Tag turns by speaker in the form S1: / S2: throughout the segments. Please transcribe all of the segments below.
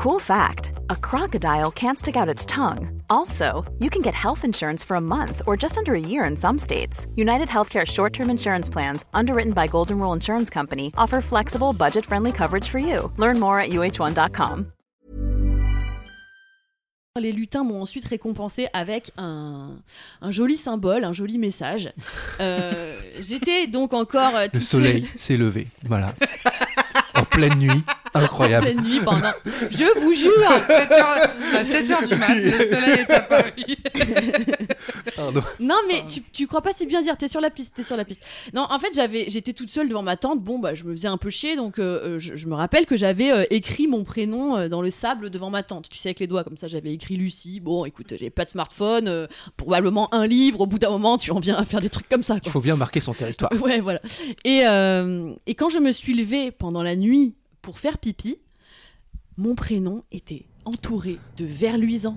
S1: Cool fact a crocodile can't stick out its tongue. Also, you can get health insurance for a month or just under a year in some states. United Healthcare short term insurance plans, underwritten by Golden Rule Insurance Company, offer flexible, budget friendly coverage for you. Learn more at uh1.com.
S2: Les lutins m'ont ensuite récompensé avec un, un joli symbole, un joli message. Euh, J'étais donc encore. euh,
S3: Le soleil s'est levé. Voilà. en pleine nuit.
S2: en
S3: Incroyable.
S2: pleine nuit pendant. Je vous jure
S4: à 7h du mat, le soleil est apparu.
S3: Pardon.
S2: Non, mais tu, tu crois pas si bien dire, t'es sur la piste, t'es sur la piste. Non, en fait, j'avais, j'étais toute seule devant ma tante, bon, bah, je me faisais un peu chier, donc euh, euh, je, je me rappelle que j'avais euh, écrit mon prénom euh, dans le sable devant ma tante, tu sais, avec les doigts, comme ça, j'avais écrit Lucie. Bon, écoute, j'ai pas de smartphone, probablement un livre, au bout d'un moment, tu en viens à faire des trucs comme ça,
S3: Il faut bien marquer son territoire.
S2: Ouais, voilà. Et, et quand je me suis levée pendant la nuit pour faire pipi, mon prénom était entouré de verres luisants.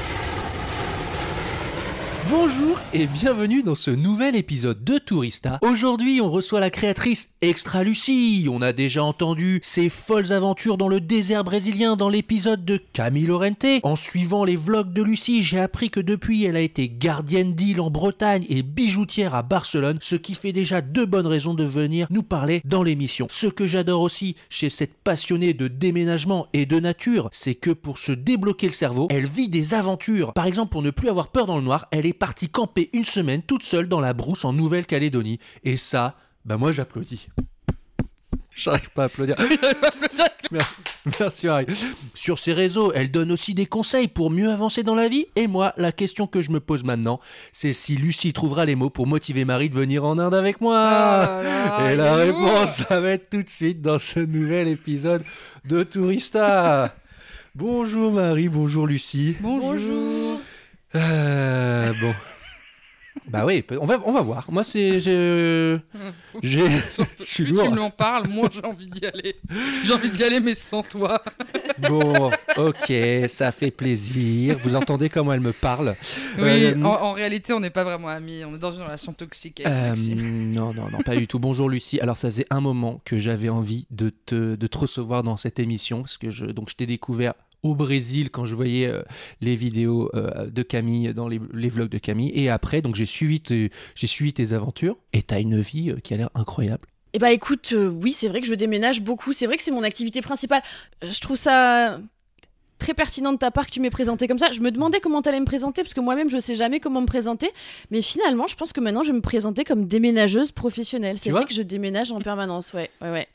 S3: Bonjour et bienvenue dans ce nouvel épisode de Tourista. Aujourd'hui, on reçoit la créatrice Extra Lucie. On a déjà entendu ses folles aventures dans le désert brésilien dans l'épisode de Camille Lorente. En suivant les vlogs de Lucie, j'ai appris que depuis, elle a été gardienne d'île en Bretagne et bijoutière à Barcelone, ce qui fait déjà deux bonnes raisons de venir nous parler dans l'émission. Ce que j'adore aussi chez cette passionnée de déménagement et de nature, c'est que pour se débloquer le cerveau, elle vit des aventures. Par exemple, pour ne plus avoir peur dans le noir, elle partie camper une semaine toute seule dans la brousse en Nouvelle-Calédonie. Et ça, bah moi j'applaudis. J'arrive pas à applaudir. Merci, merci Harry. Sur ses réseaux, elle donne aussi des conseils pour mieux avancer dans la vie. Et moi, la question que je me pose maintenant, c'est si Lucie trouvera les mots pour motiver Marie de venir en Inde avec moi.
S4: Oh là
S3: Et la réponse, ça va être tout de suite dans ce nouvel épisode de Tourista. Bonjour Marie, bonjour Lucie.
S4: Bonjour.
S3: Euh, bon. Bah oui, on va, on va voir. Moi, c'est. Je. Je suis
S4: Plus
S3: lourd.
S4: tu m'en parles, moins j'ai envie d'y aller. J'ai envie d'y aller, mais sans toi.
S3: Bon, ok, ça fait plaisir. Vous entendez comment elle me parle
S4: Oui,
S3: Euh,
S4: en, en réalité, on n'est pas vraiment amis. On est dans une relation toxique avec
S3: Euh, non, non, non, pas du tout. Bonjour Lucie. Alors, ça faisait un moment que j'avais envie de te, de te recevoir dans cette émission, parce que je, donc, je t'ai découvert au Brésil quand je voyais euh, les vidéos euh, de Camille dans les, les vlogs de Camille, et après, donc j'ai suivi, tes- j'ai suivi tes aventures, et t'as une vie euh, qui a l'air incroyable.
S2: Eh bah écoute, oui, c'est vrai que je déménage beaucoup. C'est vrai que c'est mon activité principale. Je trouve ça très pertinent de ta part que tu m'aies présenté comme ça. Je me demandais comment t'allais me présenter parce que moi-même je sais jamais comment me présenter. Mais finalement, je pense que maintenant je vais me présenter comme déménageuse professionnelle. C'est
S3: Tu
S2: vrai que je déménage en permanence. Ouais, ouais, ouais.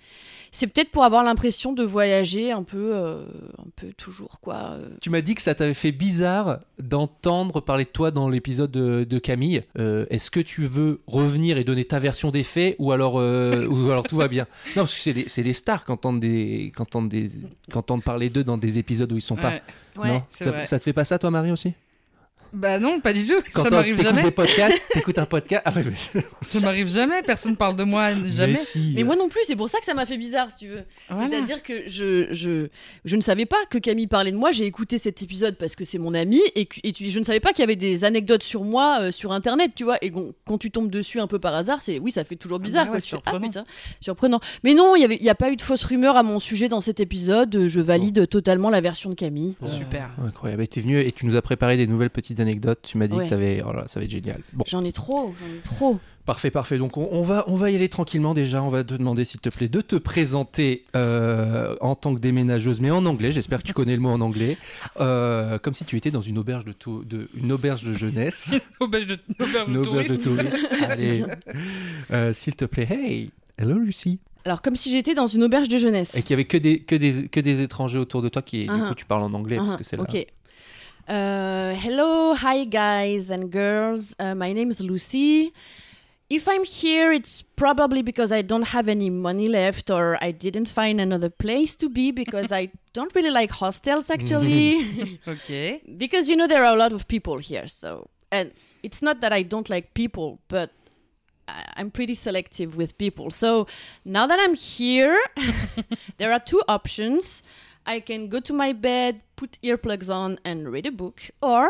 S2: C'est peut-être pour avoir l'impression de voyager un peu, euh, un peu toujours quoi. euh.
S3: Tu m'as dit que ça t'avait fait bizarre d'entendre parler de toi dans l'épisode de, de Camille. Euh, Est-ce que tu veux revenir et donner ta version des faits ou alors, euh, ou alors tout va bien? Non, parce que c'est les, c'est les stars qui entendent, des, qui entendent, des, qui entendent parler d'eux dans des épisodes où ils sont pas.
S4: Ouais.
S2: Ouais.
S3: non ça,
S4: vrai.
S3: ça te fait pas ça, toi, Marie, aussi?
S4: Bah non, pas du tout.
S3: Quand
S4: ça m'arrive
S3: t'écoutes
S4: jamais.
S3: des podcasts, t'écoutes un podcast. Ah, ouais, mais-
S4: Ça m'arrive jamais. Personne parle de moi jamais.
S3: Mais si.
S2: Mais moi non plus, c'est pour ça que ça m'a fait bizarre, si tu veux.
S4: Voilà.
S2: C'est-à-dire que je, je, je ne savais pas que Camille parlait de moi. J'ai écouté cet épisode parce que c'est mon ami et, et tu- je ne savais pas qu'il y avait des anecdotes sur moi euh, sur Internet, tu vois. Et quand tu tombes dessus un peu par hasard, c'est oui, ça fait toujours bizarre.
S4: bah
S2: quoi.
S4: ouais, surprenant.
S2: Ah, putain, surprenant. Mais non, il n'y a pas eu de fausse rumeur à mon sujet dans cet épisode. Je valide totalement la version de Camille.
S3: Bon.
S4: Super.
S3: Incroyable. Et T'es venu et tu nous as préparé des nouvelles petites anecdotes. Tu m'as dit
S2: Ouais.
S3: que t'avais. Oh là, ça va être génial. Bon.
S2: J'en ai trop, j'en ai trop.
S3: Parfait, parfait. Donc on, on va, on va y aller tranquillement déjà. On va te demander, s'il te plaît, de te présenter euh, en tant que déménageuse, mais en anglais. J'espère que tu connais le mot en anglais, Euh, comme si tu étais dans une auberge de, tou- de une auberge de jeunesse,
S4: Auberge de, auberge
S3: une
S4: de
S3: auberge de
S4: tourisme.
S3: Allez, Euh, s'il te plaît, hey, hello Lucie.
S2: Alors, comme si j'étais dans une auberge de jeunesse.
S3: Et qu'il y avait que des, que des, que des étrangers autour de toi qui, du
S2: Ah.
S3: coup, tu parles en anglais parce
S2: Uh-huh,
S3: que c'est là.
S2: Okay. Uh, hello, hi guys and girls. Uh, my name is Lucy. if I'm here, it's probably because I don't have any money left or I didn't find another place to be because I don't really like hostels actually.
S4: Ok.
S2: because you know there are a lot of people here so and it's not that i don't like people but i'm pretty selective with people so now that i'm here there are two options i can go to my bed put earplugs on and read a book or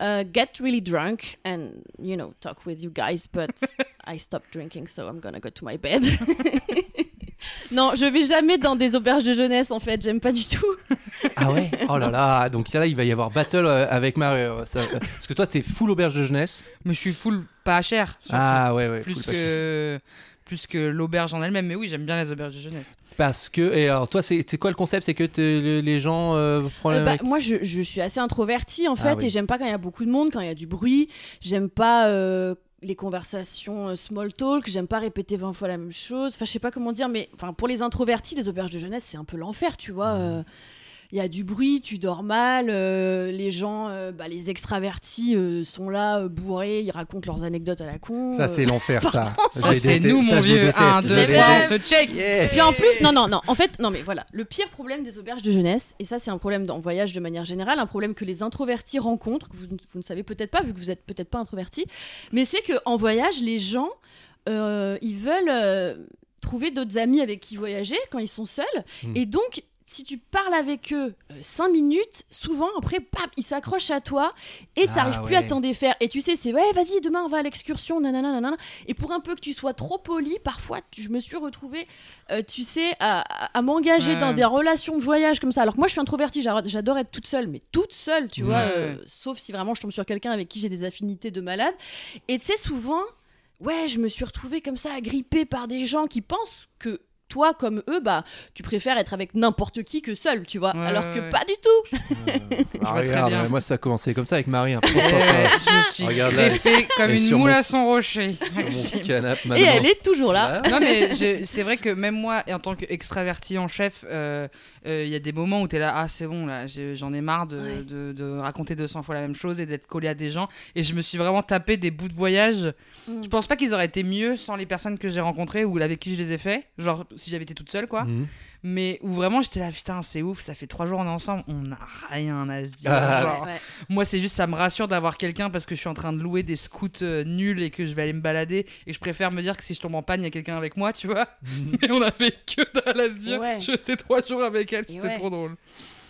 S2: uh, get really drunk and you know talk with you guys but i stopped drinking so i'm gonna go to my bed non je vais jamais dans des auberges de jeunesse en fait j'aime pas du tout
S3: Ah ouais? Oh là là Donc là, il va y avoir battle euh, avec Marie. euh, ça- euh, Parce que toi, t'es full auberge de jeunesse.
S4: Mais je suis full pas cher.
S3: Ah ouais, ouais.
S4: plus
S3: full pas cher.
S4: que plus que l'auberge en elle-même. Mais oui, j'aime bien les auberges de jeunesse.
S3: Parce que. Et alors, toi, c'est quoi le concept? C'est que le- les gens. euh, prennent
S2: Euh, bah,
S3: avec-
S2: moi, je, je suis assez introvertie en
S3: Ah
S2: fait,
S3: oui.
S2: et j'aime pas quand il y a beaucoup de monde, quand il y a du bruit. J'aime pas euh, les conversations euh, small talk. J'aime pas répéter 20 fois la même chose. Enfin, je sais pas comment dire, mais enfin, pour les introvertis, les auberges de jeunesse, c'est un peu l'enfer, tu vois. euh, il y a du bruit, tu dors mal, euh, les gens, euh, bah, les extravertis euh, sont là euh, bourrés, ils racontent leurs anecdotes à la con.
S3: Ça,
S2: euh.
S3: c'est l'enfer, ça.
S4: Ça, c'est nous,
S3: ça,
S4: mon vieux.
S3: déteste,
S4: 1,
S3: je
S4: 2,
S3: les
S4: 3,
S3: déteste.
S4: on se check.
S3: Yeah.
S2: Puis en plus, non, non, non. En fait, non, mais voilà. Le pire problème des auberges de jeunesse, et ça, c'est un problème en voyage de manière générale, un problème que les introvertis rencontrent, que vous, vous ne savez peut-être pas, vu que vous êtes peut-être pas introverti, mais c'est que en voyage, les gens, euh, ils veulent euh, trouver d'autres amis avec qui voyager quand ils sont seuls,
S3: Hmm.
S2: et donc. Si tu parles avec eux 5 minutes, souvent après, pap, ils s'accrochent à toi et
S3: Ah,
S2: t'arrives plus à t'en défaire. Et tu sais, c'est ouais, vas-y, demain on va à l'excursion, nanana, nanana. Et pour un peu que tu sois trop poli, parfois, je me suis retrouvée euh, tu sais, à, à- m'engager
S4: Ouais.
S2: dans des relations de voyage comme ça. Alors que moi, je suis introvertie, j'adore être toute seule, mais toute seule, tu vois, euh, sauf si vraiment je tombe sur quelqu'un avec qui j'ai des affinités de malade. Et tu sais, souvent, ouais, je me suis retrouvée comme ça, agrippée par des gens qui pensent que toi, comme eux, bah, tu préfères être avec n'importe qui que seul, tu vois.
S4: Ouais,
S2: Alors
S4: ouais,
S2: que
S4: ouais.
S2: pas du tout.
S3: Ah,
S4: vois très
S3: regarde,
S4: bien.
S3: Moi, ça a commencé comme ça avec Marie.
S4: Eh, je me suis
S3: Regarde là,
S4: comme
S3: elle
S4: une moule
S3: mon-
S4: à son rocher.
S3: canapé
S2: Et elle est toujours là.
S3: Ah,
S4: non mais je- c'est vrai que même moi, et en tant qu'extraverti en chef, euh, euh, il y a des moments où tu es là, ah c'est bon, là j'en ai marre de,
S2: Ouais.
S4: de- de raconter 200 fois la même chose et d'être collé à des gens. Et je me suis vraiment tapé des bouts de voyage.
S2: Mm.
S4: Je pense pas qu'ils auraient été mieux sans les personnes que j'ai rencontrées ou avec qui je les ai fait. Genre si j'avais été toute seule quoi.
S3: Mhm.
S4: Mais où vraiment j'étais là, putain c'est ouf, ça fait trois jours on est ensemble, on n'a rien à se dire.
S3: Ah,
S4: Genre,
S2: Ouais.
S4: moi, c'est juste, ça me rassure d'avoir quelqu'un parce que je suis en train de louer des scouts euh, nuls et que je vais aller me balader. Et je préfère me dire que si je tombe en panne, il y a quelqu'un avec moi, tu vois. Mais on avait que dalle à se dire.
S2: Ouais.
S4: Je restais trois jours avec elle, c'était
S2: ouais.
S4: trop drôle.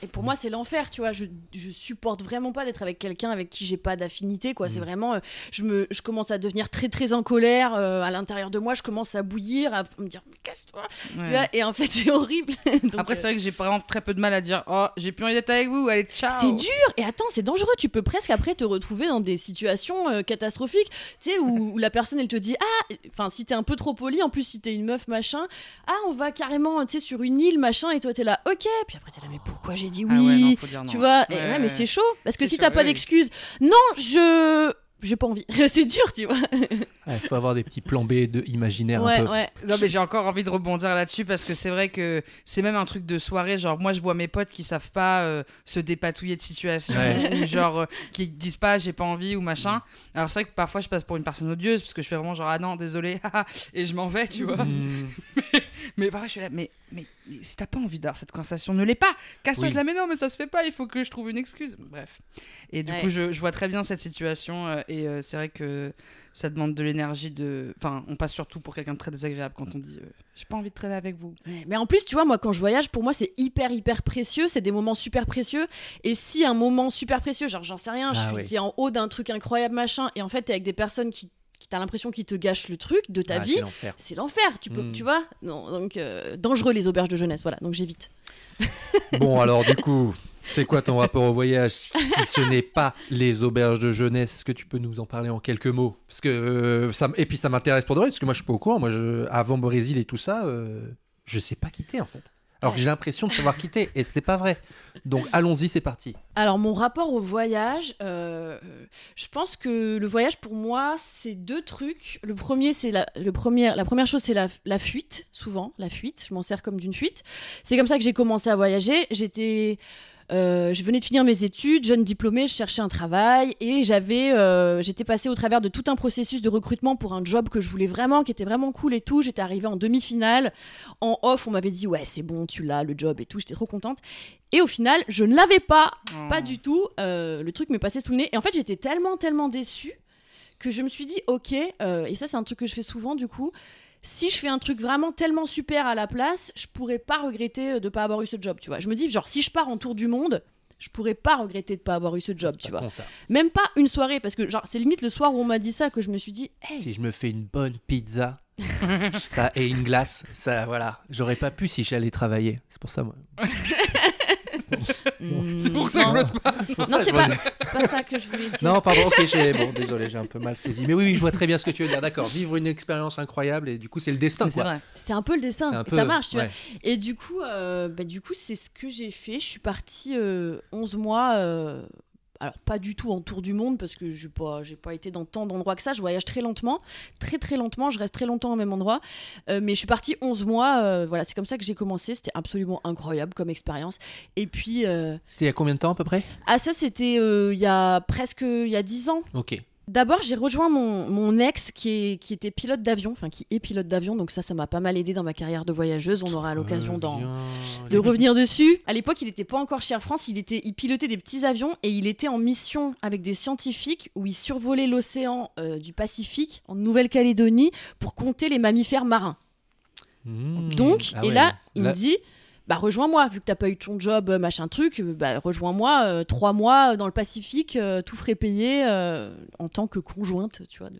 S2: Et pour moi, c'est l'enfer, tu vois. Je, je supporte vraiment pas d'être avec quelqu'un avec qui j'ai pas d'affinité, quoi. C'est
S3: Mm.
S2: vraiment. euh, je, me, je commence à devenir très, très en colère. euh, à l'intérieur de moi, je commence à bouillir, à me dire, mais casse-toi.
S4: Ouais.
S2: Tu vois, et en fait, c'est horrible. Donc,
S4: Après,
S2: euh,
S4: c'est vrai que j'ai vraiment très peu de mal à dire Oh, j'ai plus envie d'être avec vous, allez, ciao.
S2: c'est dur et attends c'est dangereux tu peux presque après te retrouver dans des situations euh, catastrophiques tu sais où, où la personne elle te dit ah enfin si t'es un peu trop poli en plus si t'es une meuf machin ah on va carrément tu sais sur une île machin et toi t'es là ok puis après t'es là mais pourquoi j'ai dit oui
S4: Ah ouais, non, faut dire non.
S2: tu vois et
S4: Ouais,
S2: ouais, mais c'est chaud parce que
S4: C'est
S2: si t'as pas
S4: oui, oui.
S2: d'excuses non je j'ai pas envie c'est dur tu vois
S3: Il faut avoir des petits plans B de imaginaires
S2: ouais
S3: un peu.
S2: ouais
S4: Non mais j'ai encore envie de rebondir là-dessus parce que c'est vrai que c'est même un truc de soirée genre moi je vois mes potes qui savent pas euh, se dépatouiller de situation
S3: Ouais.
S4: ou genre euh, qui disent pas j'ai pas envie ou machin. Alors c'est vrai que parfois je passe pour une personne odieuse parce que je fais vraiment genre ah non désolé et je m'en vais tu vois.
S3: Mhm.
S4: Mais pareil je suis là mais mais, mais si t'as pas envie d'avoir cette conversation ne l'est pas. Casse-toi
S3: Oui.
S4: de là mais non mais ça se fait pas il faut que je trouve une excuse. Bref. Et du
S2: Ouais.
S4: coup je, je vois très bien cette situation euh, et euh, c'est vrai que ça demande de l'énergie de enfin on passe surtout pour quelqu'un de très désagréable quand on dit euh, j'ai pas envie de traîner avec vous.
S2: Ouais, Mais en plus, tu vois, moi, quand je voyage, pour moi, c'est hyper, hyper précieux. C'est des moments super précieux. Et si un moment super précieux, genre, j'en sais rien, je
S3: Ah
S2: suis
S3: oui.
S2: t'es en haut d'un truc incroyable, machin, et en fait, t'es avec des personnes qui t'as l'impression qu'ils te gâchent le truc de ta
S3: Ah,
S2: vie,
S3: c'est l'enfer.
S2: Tu peux,
S3: Mm.
S2: tu vois? Non, Donc, euh, dangereux les auberges de jeunesse. Voilà, donc j'évite.
S3: Bon, alors du coup, c'est quoi ton rapport au voyage? Si ce n'est pas les auberges de jeunesse Est-ce que tu peux nous en parler en quelques mots? Parce que euh, ça, et puis ça m'intéresse pour de vrai, parce que moi je suis pas au courant. Moi, je, avant Brésil et tout ça, euh, je sais pas quitter en fait. Alors que j'ai l'impression de savoir quitter, et c'est pas vrai. Donc allons-y, c'est parti.
S2: Alors, mon rapport au voyage, euh, je pense que le voyage, pour moi, c'est deux trucs. Le premier, c'est la, le premier, la première chose, c'est la, la fuite, souvent, la fuite. Je m'en sers comme d'une fuite. C'est comme ça que j'ai commencé à voyager. J'étais Euh, je venais de finir mes études, jeune diplômée, je cherchais un travail et j'avais, euh, j'étais passée au travers de tout un processus de recrutement pour un job que je voulais vraiment, qui était vraiment cool et tout. J'étais arrivée en demi-finale. En off, on m'avait dit ouais c'est bon, tu l'as le job et tout. J'étais trop contente. Et au final, je ne l'avais pas, pas du tout. Euh, le truc m'est passé sous le nez. Et en fait, j'étais tellement, tellement déçue que je me suis dit ok. et ça, c'est un truc que je fais souvent du coup. Si je fais un truc vraiment tellement super à la place, je pourrais pas regretter euh, de pas avoir eu ce job, tu vois. Je me dis genre si je pars en tour du monde, je pourrais pas regretter de pas avoir eu ce job, tu vois.
S3: con.
S2: Même pas une soirée, parce que genre c'est limite le soir où on m'a dit ça que je me suis dit, hey,
S3: Si je me fais une bonne pizza, ça et une glace, ça voilà, j'aurais pas pu si j'allais travailler. C'est pour ça moi.
S2: hmm,
S4: C'est pour ça que
S2: non.
S4: je l'ose pas.
S2: Non, c'est pas, ça que je voulais dire.
S3: Non, pardon, ok, j'ai... bon, désolé, j'ai un peu mal saisi. Mais oui, oui, je vois très bien ce que tu veux dire, d'accord. Vivre une expérience incroyable et du coup, c'est le destin, quoi.
S4: vrai.
S2: C'est un peu le destin,
S3: peu-
S2: ça marche, tu
S3: ouais.
S2: vois. Et du coup, euh, bah, du coup, c'est ce que j'ai fait. Je suis partie euh, 11 mois. euh, alors pas du tout en tour du monde parce que j'ai pas j'ai pas été dans tant d'endroits que ça. Je voyage très lentement très très lentement. Je reste très longtemps au même endroit. Euh, mais je suis partie 11 mois euh, voilà c'est comme ça que j'ai commencé. C'était absolument incroyable comme expérience. Et puis euh,
S3: C'était il y a combien de temps à peu près?
S2: Ah ça c'était il y a presque il y a 10 ans.
S3: Ok.
S2: D'abord, j'ai rejoint mon, mon ex qui, est, qui était pilote d'avion, enfin qui est pilote d'avion, donc ça, ça m'a pas mal aidé dans ma carrière de voyageuse. On aura l'occasion de revenir dessus. À l'époque, il n'était pas encore chez Air France, il, était, il pilotait des petits avions et il était en mission avec des scientifiques où il survolait l'océan euh, du Pacifique en Nouvelle-Calédonie pour compter les mammifères marins.
S3: Mmh.
S2: Donc,
S3: Ah
S2: et
S3: ouais.
S2: là, il me dit bah rejoins-moi, vu que t'as pas eu ton job, euh, machin truc, euh, bah rejoins-moi, euh, trois mois dans le Pacifique, euh, tout frais payé, euh, en tant que conjointe, tu vois. de-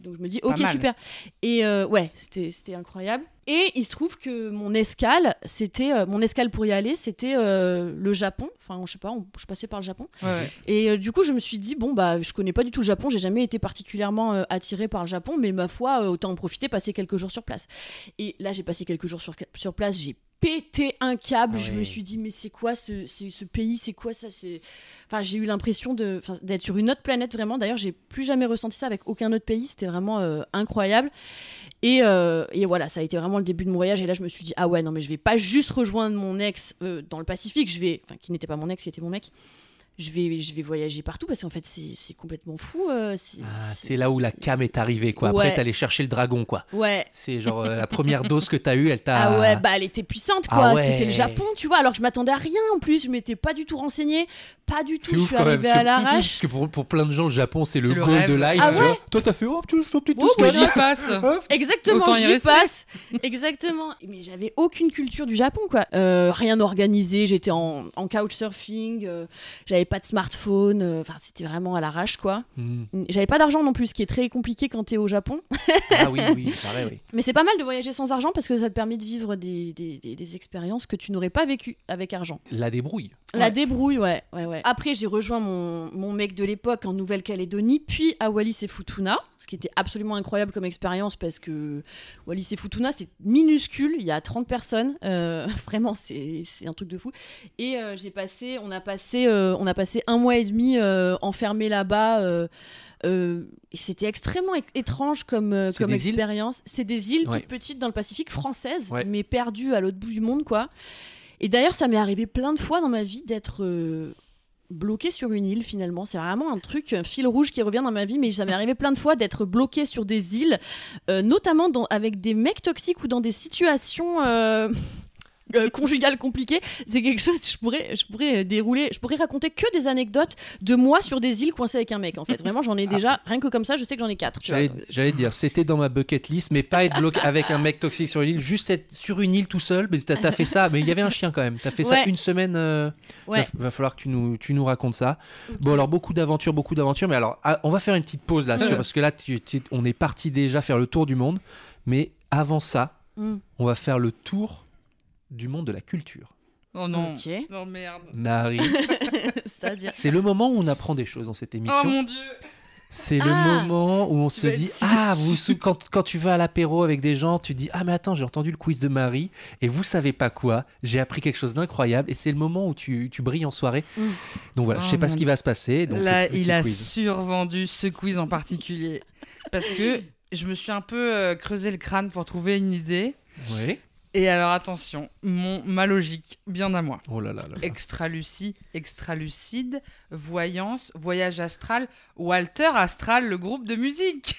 S2: Donc je me dis, ok, super. Et ouais, c'était incroyable. Et il se trouve que mon escale, c'était, euh, mon escale pour y aller, c'était euh, le Japon. Enfin, je sais pas, on- je passais par le Japon.
S4: Ouais.
S2: Et euh, du coup, je me suis dit, bon, bah, je connais pas du tout le Japon, j'ai jamais été particulièrement attirée par le Japon, mais ma foi, autant en profiter, passer quelques jours sur place. Et là, j'ai passé quelques jours sur, sur place, j'ai pété un câble,
S3: Ah
S2: je me suis dit, mais c'est quoi ce, ce, ce pays, c'est quoi ça c'est... Enfin, j'ai eu l'impression de, d'être sur une autre planète, vraiment. D'ailleurs, j'ai plus jamais ressenti ça avec aucun autre pays, c'était vraiment euh, incroyable. Et, euh, et voilà, ça a été vraiment le début de mon voyage. Et là, je me suis dit, ah ouais, non, mais je vais pas juste rejoindre mon ex euh, dans le Pacifique, je vais, enfin, qui n'était pas mon ex, qui était mon mec. Je vais, je vais voyager partout parce qu'en fait, c'est c'est complètement fou. euh, c'est-
S3: Ah, c'est là où la cam est arrivée, quoi. Après,
S2: Ouais.
S3: t'allais chercher le dragon, quoi.
S2: Ouais.
S3: C'est genre euh, la première dose que t'as eue, elle t'a.
S2: Ah ouais, bah elle était puissante
S3: Ah
S2: quoi.
S3: ouais.
S2: C'était le Japon, tu vois. Alors que je m'attendais à rien en plus. Je m'étais pas du tout renseignée. Pas du tout.
S3: C'est
S2: Je
S3: ouf
S2: suis arrivée
S3: Parce
S2: à
S3: que,
S2: l'arrache.
S3: parce que pour, pour plein de gens, le Japon, c'est le
S4: C'est le
S3: goal
S4: rêve.
S3: de life.
S2: Ah
S3: tu
S2: ouais.
S3: Toi, t'as fait, oh, tu fais une petite escalade.
S2: bah,
S4: J'y passe.
S2: Exactement, j'y passe. Exactement. Mais j'avais aucune culture du Japon, quoi. Euh, rien organisé. J'étais en, en couchsurfing. euh, j'avais pas de smartphone. euh, Enfin, c'était vraiment à l'arrache, quoi.
S3: Hmm.
S2: J'avais pas d'argent non plus, ce qui est très compliqué quand t'es au Japon.
S3: Ah oui, oui, vrai, oui.
S2: Mais c'est pas mal de voyager sans argent parce que ça te permet de vivre des, des, des- des expériences que tu n'aurais pas vécues avec argent.
S3: La débrouille.
S2: La
S4: Ouais.
S2: débrouille, ouais, ouais, ouais. Après, j'ai rejoint mon, mon mec de l'époque en Nouvelle-Calédonie, puis à Wallis et Futuna, ce qui était absolument incroyable comme expérience parce que Wallis et Futuna, c'est minuscule, il y a 30 personnes, euh, vraiment, c'est c'est un truc de fou. Et euh, j'ai passé, on a passé, euh, on a passé un mois et demi euh, enfermé là-bas. euh, euh, c'était extrêmement étrange comme, euh, expérience. C'est des îles
S3: Ouais.
S2: toutes petites dans le Pacifique françaises,
S3: Ouais.
S2: mais perdues à l'autre bout du monde, quoi. Et d'ailleurs, ça m'est arrivé plein de fois dans ma vie d'être euh, bloqué sur une île finalement. C'est vraiment un truc, un fil rouge qui revient dans ma vie, mais ça m'est arrivé plein de fois d'être bloqué sur des îles, notamment dans- avec des mecs toxiques ou dans des situations. Euh, conjugales compliquées, c'est quelque chose que je pourrais, je pourrais euh, dérouler, je pourrais raconter que des anecdotes de moi sur des îles coincées avec un mec. En fait, vraiment, j'en ai déjà, rien que comme ça, je sais que j'en ai quatre.
S3: J'allais dire, c'était dans ma bucket list, mais pas être bloqué avec un mec toxique sur une île, juste être sur une île tout seul. Mais t'as as fait ça, mais il y avait un chien quand même. T'as fait ça une semaine. euh,
S2: Ouais.
S3: Va, va falloir que tu nous, tu nous racontes ça. Bon, alors beaucoup d'aventures, beaucoup d'aventures, mais alors ah, on va faire une petite pause là, sur- parce que là, tu- tu- on est parti déjà faire le tour du monde, mais avant ça,
S2: Mm.
S3: on va faire le tour du monde de la culture.
S4: Oh non.
S2: Ok.
S4: Non, merde.
S3: Marie,
S2: C'est-à-dire.
S3: c'est le moment où on apprend des choses dans cette émission.
S4: Oh mon dieu.
S3: C'est le
S2: Ah.
S3: moment où on se dit
S4: si
S3: ah vous quand, quand tu vas à l'apéro avec des gens tu dis ah mais attends j'ai entendu le quiz de Marie et vous savez pas quoi j'ai appris quelque chose d'incroyable et c'est le moment où tu, tu brilles en soirée
S2: Mm.
S3: donc voilà je
S4: Oh
S3: sais pas ce qui va se passer donc
S4: Là,
S3: le
S4: il a
S3: quiz.
S4: survendu ce quiz en particulier. Parce que je me suis un peu euh, creusé le crâne pour trouver une idée.
S3: Ouais.
S4: Et alors attention, mon, ma logique, bien à moi.
S3: Oh là là là.
S4: Extralucie, extralucide, voyance, voyage astral, Walter Astral, le groupe de musique.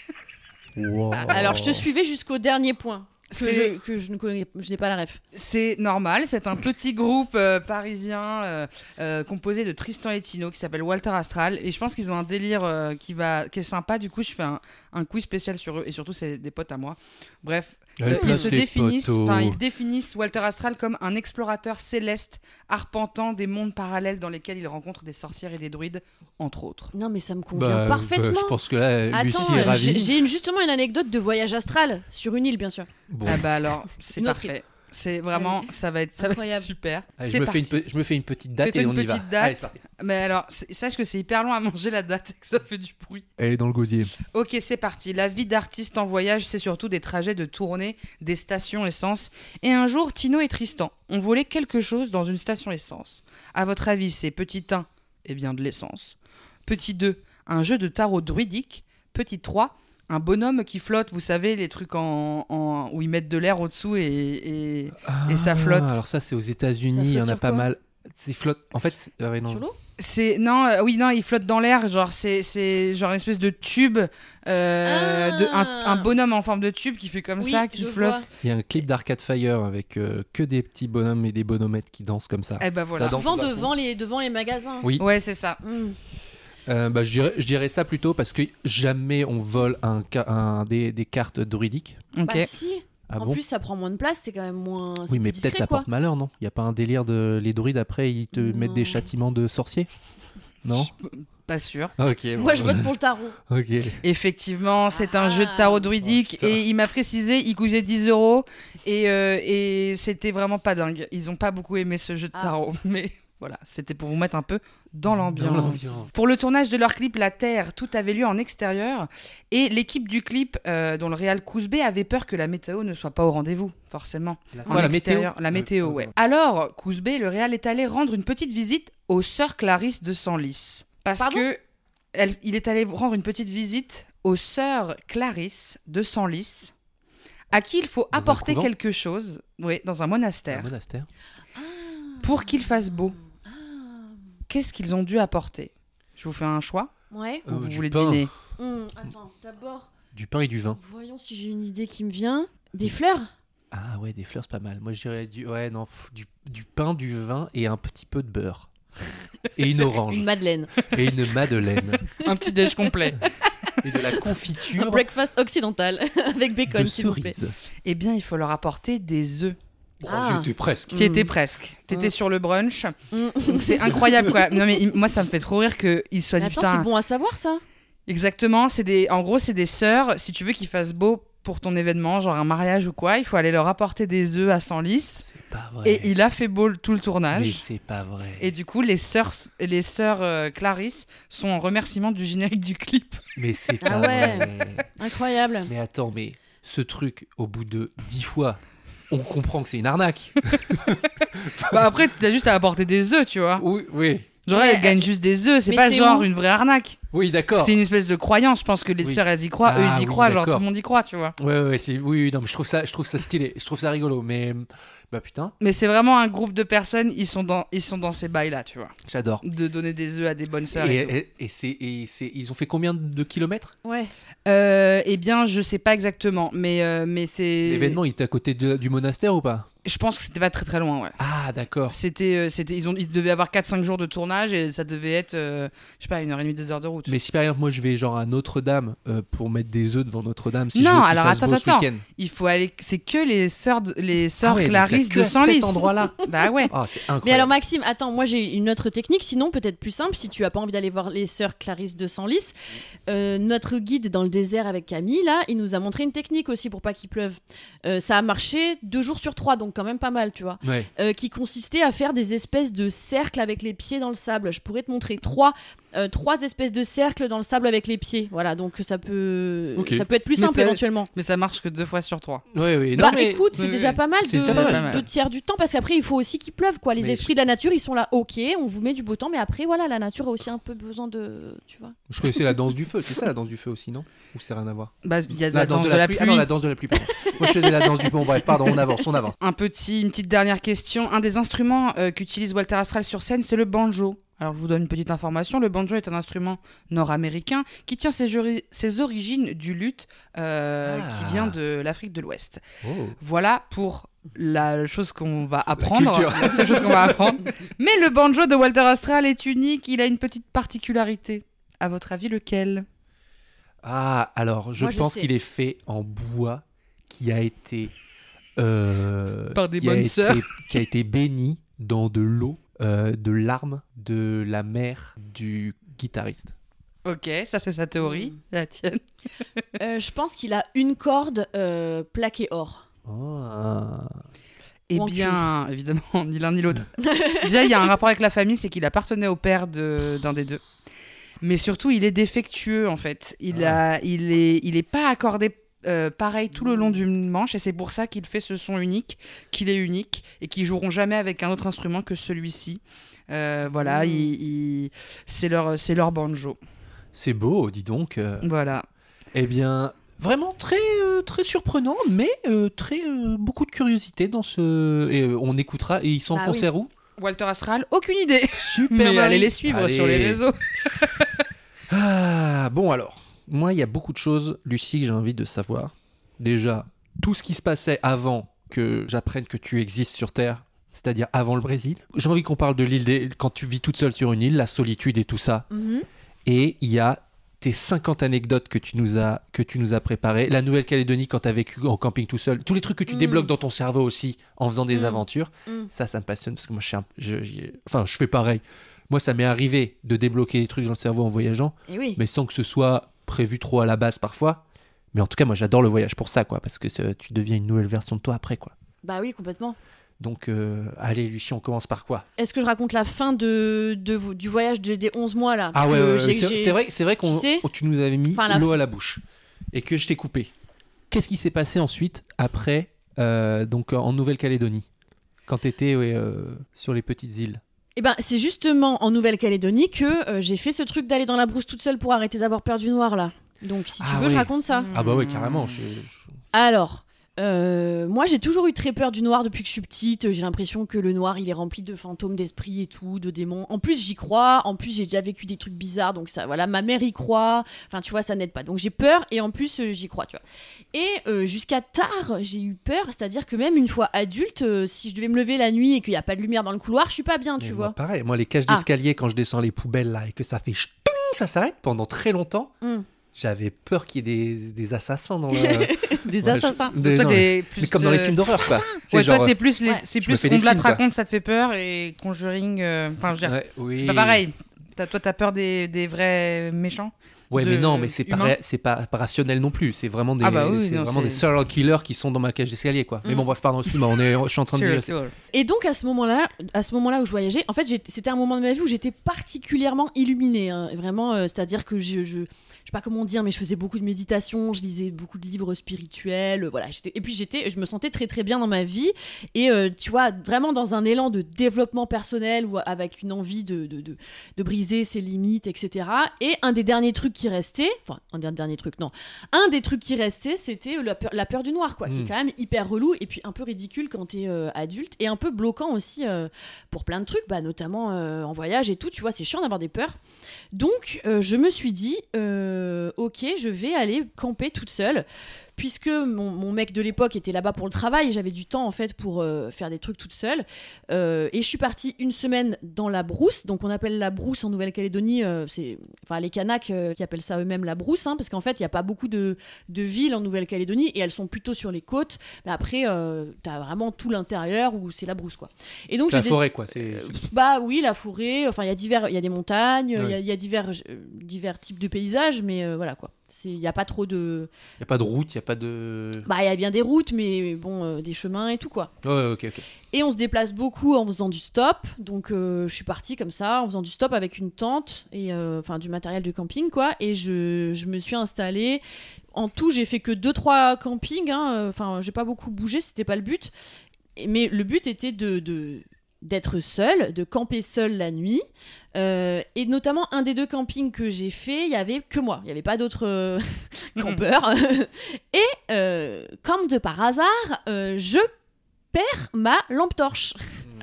S3: Wow.
S2: Alors, je te suivais jusqu'au dernier point. Que
S4: C'est-
S2: je, que je ne connais, je n'ai pas la ref.
S4: C'est normal, c'est un petit groupe euh, parisien euh, euh, composé de Tristan et Tino qui s'appelle Walter Astral et je pense qu'ils ont un délire euh, qui va qui est sympa. Du coup, je fais un, un quiz spécial sur eux et surtout c'est des potes à moi. Bref, euh, ils se définissent, ils définissent Walter Astral comme un explorateur céleste arpentant des mondes parallèles dans lesquels il rencontre des sorcières et des druides entre autres.
S2: Non, mais ça me convient
S3: Bah,
S2: parfaitement.
S3: bah, je pense que là, Lucie
S2: Attends,
S3: est ravie.
S2: j'ai justement une anecdote de voyage astral sur une île, bien sûr.
S3: Bon.
S4: Ah bah alors, c'est
S2: Une autre
S4: parfait. C'est vraiment, ça va être, ça va être super.
S3: Allez, je, me fais une,
S4: parti.
S3: pe- je me fais une petite date et on
S4: une
S3: y va.
S4: petite date.
S3: Allez, c'est parti.
S4: Mais alors, sache que c'est hyper long à manger la date et que ça fait du bruit.
S3: Elle est dans le gosier.
S4: Ok, c'est parti. La vie d'artiste en voyage, c'est surtout des trajets de tournée, des stations essence. Et un jour, Tino et Tristan ont volé quelque chose dans une station essence. À votre avis, c'est petit 1, eh bien de l'essence. Petit 2, un jeu de tarot druidique. Petit 3, un bonhomme qui flotte, vous savez, les trucs en, en- où ils mettent de l'air au-dessous et, et, et ça flotte.
S3: Ah, Alors ça, c'est aux États-Unis. Il y en
S2: flotte
S3: a pas mal. C'est flotte. En fait, ouais, non.
S2: Sur l'eau?
S4: C'est non, euh, oui non, il flotte dans l'air, genre c'est c'est genre une espèce de tube, euh,
S2: Ah.
S4: de un, un bonhomme en forme de tube qui fait comme
S2: Oui,
S4: ça, qui flotte.
S2: vois.
S3: Il y a un clip d'Arcade Fire avec euh, que des petits bonhommes et des bonhommettes qui dansent comme ça.
S4: Eh ben voilà.
S3: Ça danse
S2: Souvent devant les, devant les magasins.
S3: Oui.
S4: Ouais, c'est ça.
S2: Hmm.
S3: Euh, bah, je, dirais, je dirais ça plutôt parce que jamais on vole un, des, des cartes druidiques.
S4: Ok.
S2: Bah si.
S3: Ah
S2: en
S3: bon
S2: plus, ça prend moins de place, c'est quand même moins.
S3: Oui, mais peut-être ça
S2: quoi.
S3: porte malheur, non? Il n'y a pas un délire de les druides après ils te mettent des châtiments de sorciers? Non?
S4: Pas sûr.
S3: Ok.
S2: Moi, je vote pour le tarot.
S4: Effectivement, c'est un
S2: Ah.
S4: jeu de tarot druidique
S3: Oh,
S4: et il m'a précisé, il coûtait 10 euros et, euh, et c'était vraiment pas dingue. Ils ont pas beaucoup aimé ce jeu de
S2: Ah.
S4: tarot, mais voilà, c'était pour vous mettre un peu dans l'ambiance. Pour le tournage de leur clip La Terre, tout avait lieu en extérieur et l'équipe du clip, euh, dont le réal Cousbé, avait peur que la météo ne soit pas au rendez-vous, forcément. En
S3: Quoi, la météo
S4: extérieur, La météo,
S3: Euh,
S4: ouais. Alors, Cousbé, le réal est allé rendre une petite visite aux sœurs Clarisse de Senlis. Parce
S2: Pardon
S4: que elle- il est allé rendre une petite visite aux sœurs Clarisse de Senlis, à qui il faut
S3: Dans un
S4: apporter quelque chose, oui, dans un
S3: Un
S4: monastère,
S3: monastère.
S4: pour qu'il fasse beau. Qu'est-ce qu'ils ont dû apporter? Je vous fais un choix
S2: Ouais.
S4: ou
S3: Euh,
S4: vous
S3: du
S4: voulez
S3: pain.
S4: deviner
S2: Hmm, Attends, d'abord,
S3: Du pain et du vin.
S2: voyons si j'ai une idée qui me vient. Des fleurs?
S3: Ah ouais, des fleurs, c'est pas mal. Moi, je dirais du, ouais, non, pff, du, du pain, du vin et un petit peu de beurre. Et une orange.
S2: Une madeleine.
S3: et une madeleine.
S4: Un petit déj complet.
S3: Et de la
S2: Un
S3: confiture
S2: breakfast occidental avec bacon,
S3: de
S2: s'il vous plaît.
S4: Eh bien, il faut leur apporter des œufs.
S3: Oh,
S2: Ah.
S3: J'étais presque.
S4: Tu étais
S2: Mm.
S4: presque. T'étais
S2: Mm.
S4: sur le brunch. Donc c'est incroyable quoi. Non mais il- moi ça me fait trop rire qu'ils soient
S2: Mais
S4: dit
S2: Attends,
S4: putain.
S2: c'est bon à savoir ça.
S4: Exactement, c'est des en gros c'est des sœurs, si tu veux qu'ils fassent beau pour ton événement, genre un mariage ou quoi, il faut aller leur apporter des œufs à 100 lys
S3: C'est pas vrai.
S4: et il a fait beau tout le
S3: Mais
S4: tournage.
S3: c'est pas vrai.
S4: Et du coup, les sœurs les sœurs euh, Clarisse sont en remerciement du générique du clip.
S3: Mais c'est
S2: Ah
S3: pas
S2: ouais.
S3: vrai.
S2: Incroyable.
S3: Mais attends, mais ce truc, au bout de dix fois, on comprend que c'est une arnaque.
S4: bah après, t'as juste à apporter des œufs, tu vois.
S3: oui, oui.
S4: Genre
S2: Ouais,
S4: elle gagne juste des œufs, c'est pas genre
S2: où
S4: une vraie arnaque.
S3: Oui, d'accord.
S4: C'est une espèce de croyance, je pense que les
S3: Oui.
S4: sœurs elles y croient, eux
S3: Ah
S4: ils y
S3: oui,
S4: croient, genre tout le monde y croit, tu vois.
S3: Ouais, ouais, c'est... Oui, oui, non, mais je trouve ça, je trouve ça stylé. Je trouve ça rigolo. Mais, bah putain,
S4: Mais c'est vraiment un groupe de personnes, ils sont dans, ils sont dans ces bails-là, tu vois.
S3: j'adore.
S4: De donner des œufs à des bonnes sœurs et,
S3: Et,
S4: tout.
S3: et, et c'est, et c'est, ils ont fait combien de kilomètres?
S2: Ouais.
S4: Euh, eh bien, je sais pas exactement, mais, euh, mais c'est.
S3: L'événement, il était à côté de- du monastère ou pas?
S4: Je pense que c'était pas très très loin, ouais.
S3: Ah, d'accord.
S4: C'était, euh, c'était, ils, ont, ils devaient avoir 4-5 jours de tournage et ça devait être, euh, je sais pas, une heure et demie, deux heures de route.
S3: Mais si par exemple, moi, je vais genre à Notre-Dame euh, pour mettre des œufs devant Notre-Dame, si
S4: Non,
S3: je veux
S4: alors
S3: fasse
S4: attends,
S3: beau
S4: attends. Il faut aller. C'est que les sœurs, de- les sœurs
S3: Ah ouais, donc
S4: Clarisse
S3: il y
S4: de
S3: a que à
S4: Senlis.
S3: cet endroit-là.
S4: bah ouais.
S3: Ah, c'est incroyable.
S2: Mais alors Maxime, attends, moi j'ai une autre technique, sinon peut-être plus simple, si tu as pas envie d'aller voir les sœurs Clarisse de Senlis, euh, notre guide dans le désert avec Camille, là, il nous a montré une technique aussi pour pas qu'il pleuve. Euh, ça a marché deux jours sur trois, donc quand même pas mal, tu vois.
S3: Ouais.
S2: Euh, qui consistait à faire des espèces de cercles avec les pieds dans le sable. Je pourrais te montrer trois. Euh, trois espèces de cercles dans le sable avec les pieds. Voilà, donc ça peut, ça peut être plus
S4: Mais
S2: simple
S4: ça-
S2: éventuellement.
S4: Mais ça marche que deux fois sur trois.
S3: Oui, oui. Non,
S2: bah
S3: mais...
S2: écoute, c'est
S4: oui,
S2: déjà
S4: oui.
S2: pas mal
S3: C'est
S2: de,
S3: déjà pas
S4: mal.
S2: de tiers du temps parce qu'après il faut aussi qu'il pleuve quoi. Les
S3: Mais
S2: esprits de la nature ils sont là, ok, on vous met du beau temps, mais après voilà, la nature a aussi un peu besoin de, tu vois.
S3: Je connaissais la danse du feu. C'est ça la danse du feu aussi, non? Ou c'est rien à voir?
S4: Bah, il y a de la, danse de
S3: la
S4: la
S3: pluie.
S4: pluie.
S3: Ah non, la danse de la pluie. pardon. Moi, je faisais la danse du feu. Bon, bref, pardon, on avance, on avance.
S4: Un petit, une petite dernière question. Un des instruments euh, qu'utilise Walter Astral sur scène, c'est le banjo. Alors, je vous donne une petite information. Le banjo est un instrument nord-américain qui tient ses, origines du luth euh,
S3: Ah.
S4: qui vient de l'Afrique de l'Ouest.
S3: Oh.
S4: Voilà pour la chose qu'on va apprendre.
S3: culture.
S4: La seule chose qu'on va apprendre. Mais le banjo de Walter Astral est unique. Il a une petite particularité. À votre avis, lequel?
S3: Ah, alors, je
S2: Moi,
S3: pense qu'il est fait en bois qui a été. euh,
S4: Par des
S3: qui a
S4: bonnes
S3: été-. Qui a été béni dans de l'eau, euh, de larmes de la mère du guitariste.
S4: Ok, ça c'est sa théorie.
S2: Mm.
S4: La tienne.
S2: Euh, je pense qu'il a une corde euh, plaquée or.
S3: Ah.
S4: Eh
S2: Ou en
S4: bien, évidemment, ni l'un ni l'autre. Déjà, il y a un rapport avec la famille, c'est qu'il appartenait au père de- d'un des deux. Mais surtout, il est défectueux, en fait. Il,
S3: Ah.
S4: a, il, est, il est pas accordé euh, pareil tout le long du manche, et c'est pour ça qu'il fait ce son unique, qu'il est unique, et qu'ils joueront jamais avec un autre instrument que celui-ci. Euh, voilà,
S2: Mm.
S4: il- il- c'est leur, c'est leur banjo.
S3: C'est beau, dis donc.
S4: Voilà.
S3: Eh bien, vraiment très, euh, très surprenant, mais euh, très euh, beaucoup de curiosité dans ce. Et euh, on écoutera. Et ils sont en
S2: Bah
S3: concert où?
S4: Walter Astral, aucune idée.
S3: Super.
S4: Mais allez les suivre
S3: Allez.
S4: sur les réseaux.
S3: Ah, bon alors, moi il y a beaucoup de choses, Lucie, que j'ai envie de savoir. Déjà, tout ce qui se passait avant que j'apprenne que tu existes sur Terre, c'est-à-dire avant le Brésil. J'ai envie qu'on parle de l'île des... quand tu vis toute seule sur une île, la solitude et tout ça.
S2: Mhm.
S3: Et il y a tes 50 anecdotes que tu nous as que tu nous as préparées, la Nouvelle-Calédonie quand tu as vécu en camping tout seul, tous les trucs que tu
S2: Mm.
S3: débloques dans ton cerveau aussi en faisant des
S2: Mm.
S3: aventures. Ça, ça me passionne parce que moi, je suis un- je- j'y- enfin, je fais pareil. Moi, ça m'est arrivé de débloquer des trucs dans le cerveau en voyageant
S2: oui.
S3: mais sans que ce soit prévu trop à la base parfois. Mais en tout cas, moi, j'adore le voyage pour ça, quoi, parce que tu deviens une nouvelle version de toi après, quoi.
S2: Bah oui, complètement.
S3: Donc, euh, allez, Lucie, on commence par quoi?
S2: Est-ce que je raconte la fin de, du voyage de- des 11 mois là?
S3: Ah ouais, ouais, c'est vrai, c'est vrai qu'on
S2: Tu sais
S3: tu nous avais mis
S2: Enfin, la
S3: l'eau à la bouche et que je t'ai coupé. Qu'est-ce qui s'est passé ensuite après, euh, donc en Nouvelle-Calédonie, quand t'étais ouais, euh, sur les petites îles?
S2: Eh ben, c'est justement en Nouvelle-Calédonie que euh, j'ai fait ce truc d'aller dans la brousse toute seule pour arrêter d'avoir peur du noir là. Donc si tu
S3: Ah
S2: veux, je
S3: oui.
S2: raconte ça.
S3: Ah bah
S4: Hmm.
S3: carrément. je- je-
S2: Alors, euh, moi j'ai toujours eu très peur du noir depuis que je suis petite. J'ai l'impression que le noir il est rempli de fantômes, d'esprits et tout, de démons. En plus j'y crois. En plus j'ai déjà vécu des trucs bizarres. Donc ça, voilà, ma mère y croit. Enfin tu vois, ça n'aide pas. Donc j'ai peur et en plus euh, j'y crois, tu vois. Et euh, jusqu'à tard j'ai eu peur. C'est-à-dire que même une fois adulte, si je devais me lever la nuit et qu'il n'y a pas de lumière dans le couloir, je suis pas bien,
S3: Mais
S2: tu
S3: moi,
S2: vois.
S3: Pareil, moi, les cages
S2: Ah.
S3: d'escalier, quand je descends les poubelles là et que ça fait ch'ting, ça s'arrête pendant très longtemps.
S2: Hmm.
S3: J'avais peur qu'il y ait des, des assassins dans le.
S2: Des
S3: Ouais,
S2: assassins.
S3: je- des-
S4: Toi,
S3: non,
S4: t'es plus,
S3: mais comme dans les films d'horreur, quoi. C'est
S4: Ouais, toi, c'est plus, les,
S2: Ouais.
S4: c'est plus on te raconte, ça te fait peur, et Conjuring, euh, enfin, je veux dire,
S3: Ouais, oui.
S4: c'est pas pareil. Toi, t'as peur des, des vrais méchants?
S3: Ouais, mais non, mais c'est pas, c'est pas, rationnel non plus. C'est vraiment des,
S4: Ah bah oui,
S3: c'est
S4: non,
S3: vraiment des serial killers qui sont dans ma cage d'escalier, quoi. Mais
S2: Mm.
S3: bon, bref, pardon, excuse-moi, on est, je suis en train de dire.
S2: Et donc à ce moment-là, à ce moment-là où je voyageais, en fait, c'était un moment de ma vie où j'étais particulièrement illuminée. hein. Vraiment, euh, c'est-à-dire que je, je, je sais pas comment dire, mais je faisais beaucoup de méditation, je lisais beaucoup de livres spirituels, euh, voilà. Et puis j'étais, je me sentais très très bien dans ma vie et euh, tu vois vraiment dans un élan de développement personnel ou avec une envie de, de, de, de briser ses limites, etc. Et un des derniers trucs qui restait, enfin un des derniers trucs, non, un des trucs qui restait, c'était la peur, la peur du noir, quoi, qui
S3: Mm.
S2: est quand même hyper relou et puis un peu ridicule quand t'es euh, adulte et un peu bloquant aussi euh, pour plein de trucs, bah, notamment euh, en voyage et tout. Tu vois, c'est chiant d'avoir des peurs. Donc, je me suis dit, ok, je vais aller camper toute seule. Puisque mon, mon mec de l'époque était là-bas pour le travail, et j'avais du temps en fait pour euh, faire des trucs toute seule. Euh, et je suis partie une semaine dans la brousse. Donc on appelle la brousse en Nouvelle-Calédonie, euh, c'est enfin les Kanaks qui appellent ça eux-mêmes la brousse, hein, parce qu'en fait il n'y a pas beaucoup de, de villes en Nouvelle-Calédonie et elles sont plutôt sur les côtes. Mais après, t'as vraiment tout l'intérieur où c'est la brousse quoi. Et donc
S3: C'est la forêt, quoi. C'est,
S2: bah oui, la forêt. Enfin, il y a divers, il y a des montagnes, il y a- y, divers, divers types de paysages, mais voilà quoi. Il n'y a pas trop de.
S3: Il y a pas de route, il y a pas de.
S2: Bah, il y a bien des routes, mais bon, euh, des chemins et tout, quoi.
S3: Ouais, ok, ok.
S2: Et on se déplace beaucoup en faisant du stop. Donc, euh, je suis partie comme ça, en faisant du stop avec une tente, et euh, enfin, du matériel de camping, quoi. Et je, je me suis installée. En tout, j'ai fait que 2-3 campings. hein. Enfin, j'ai pas beaucoup bougé, c'était pas le but. Mais le but était de. de d'être seule, de camper seule la nuit. Euh, et notamment, un des deux campings que j'ai fait, il y avait que moi. Il n'y avait pas d'autres euh, campeurs. et euh, comme de par hasard, euh, je perds ma lampe torche.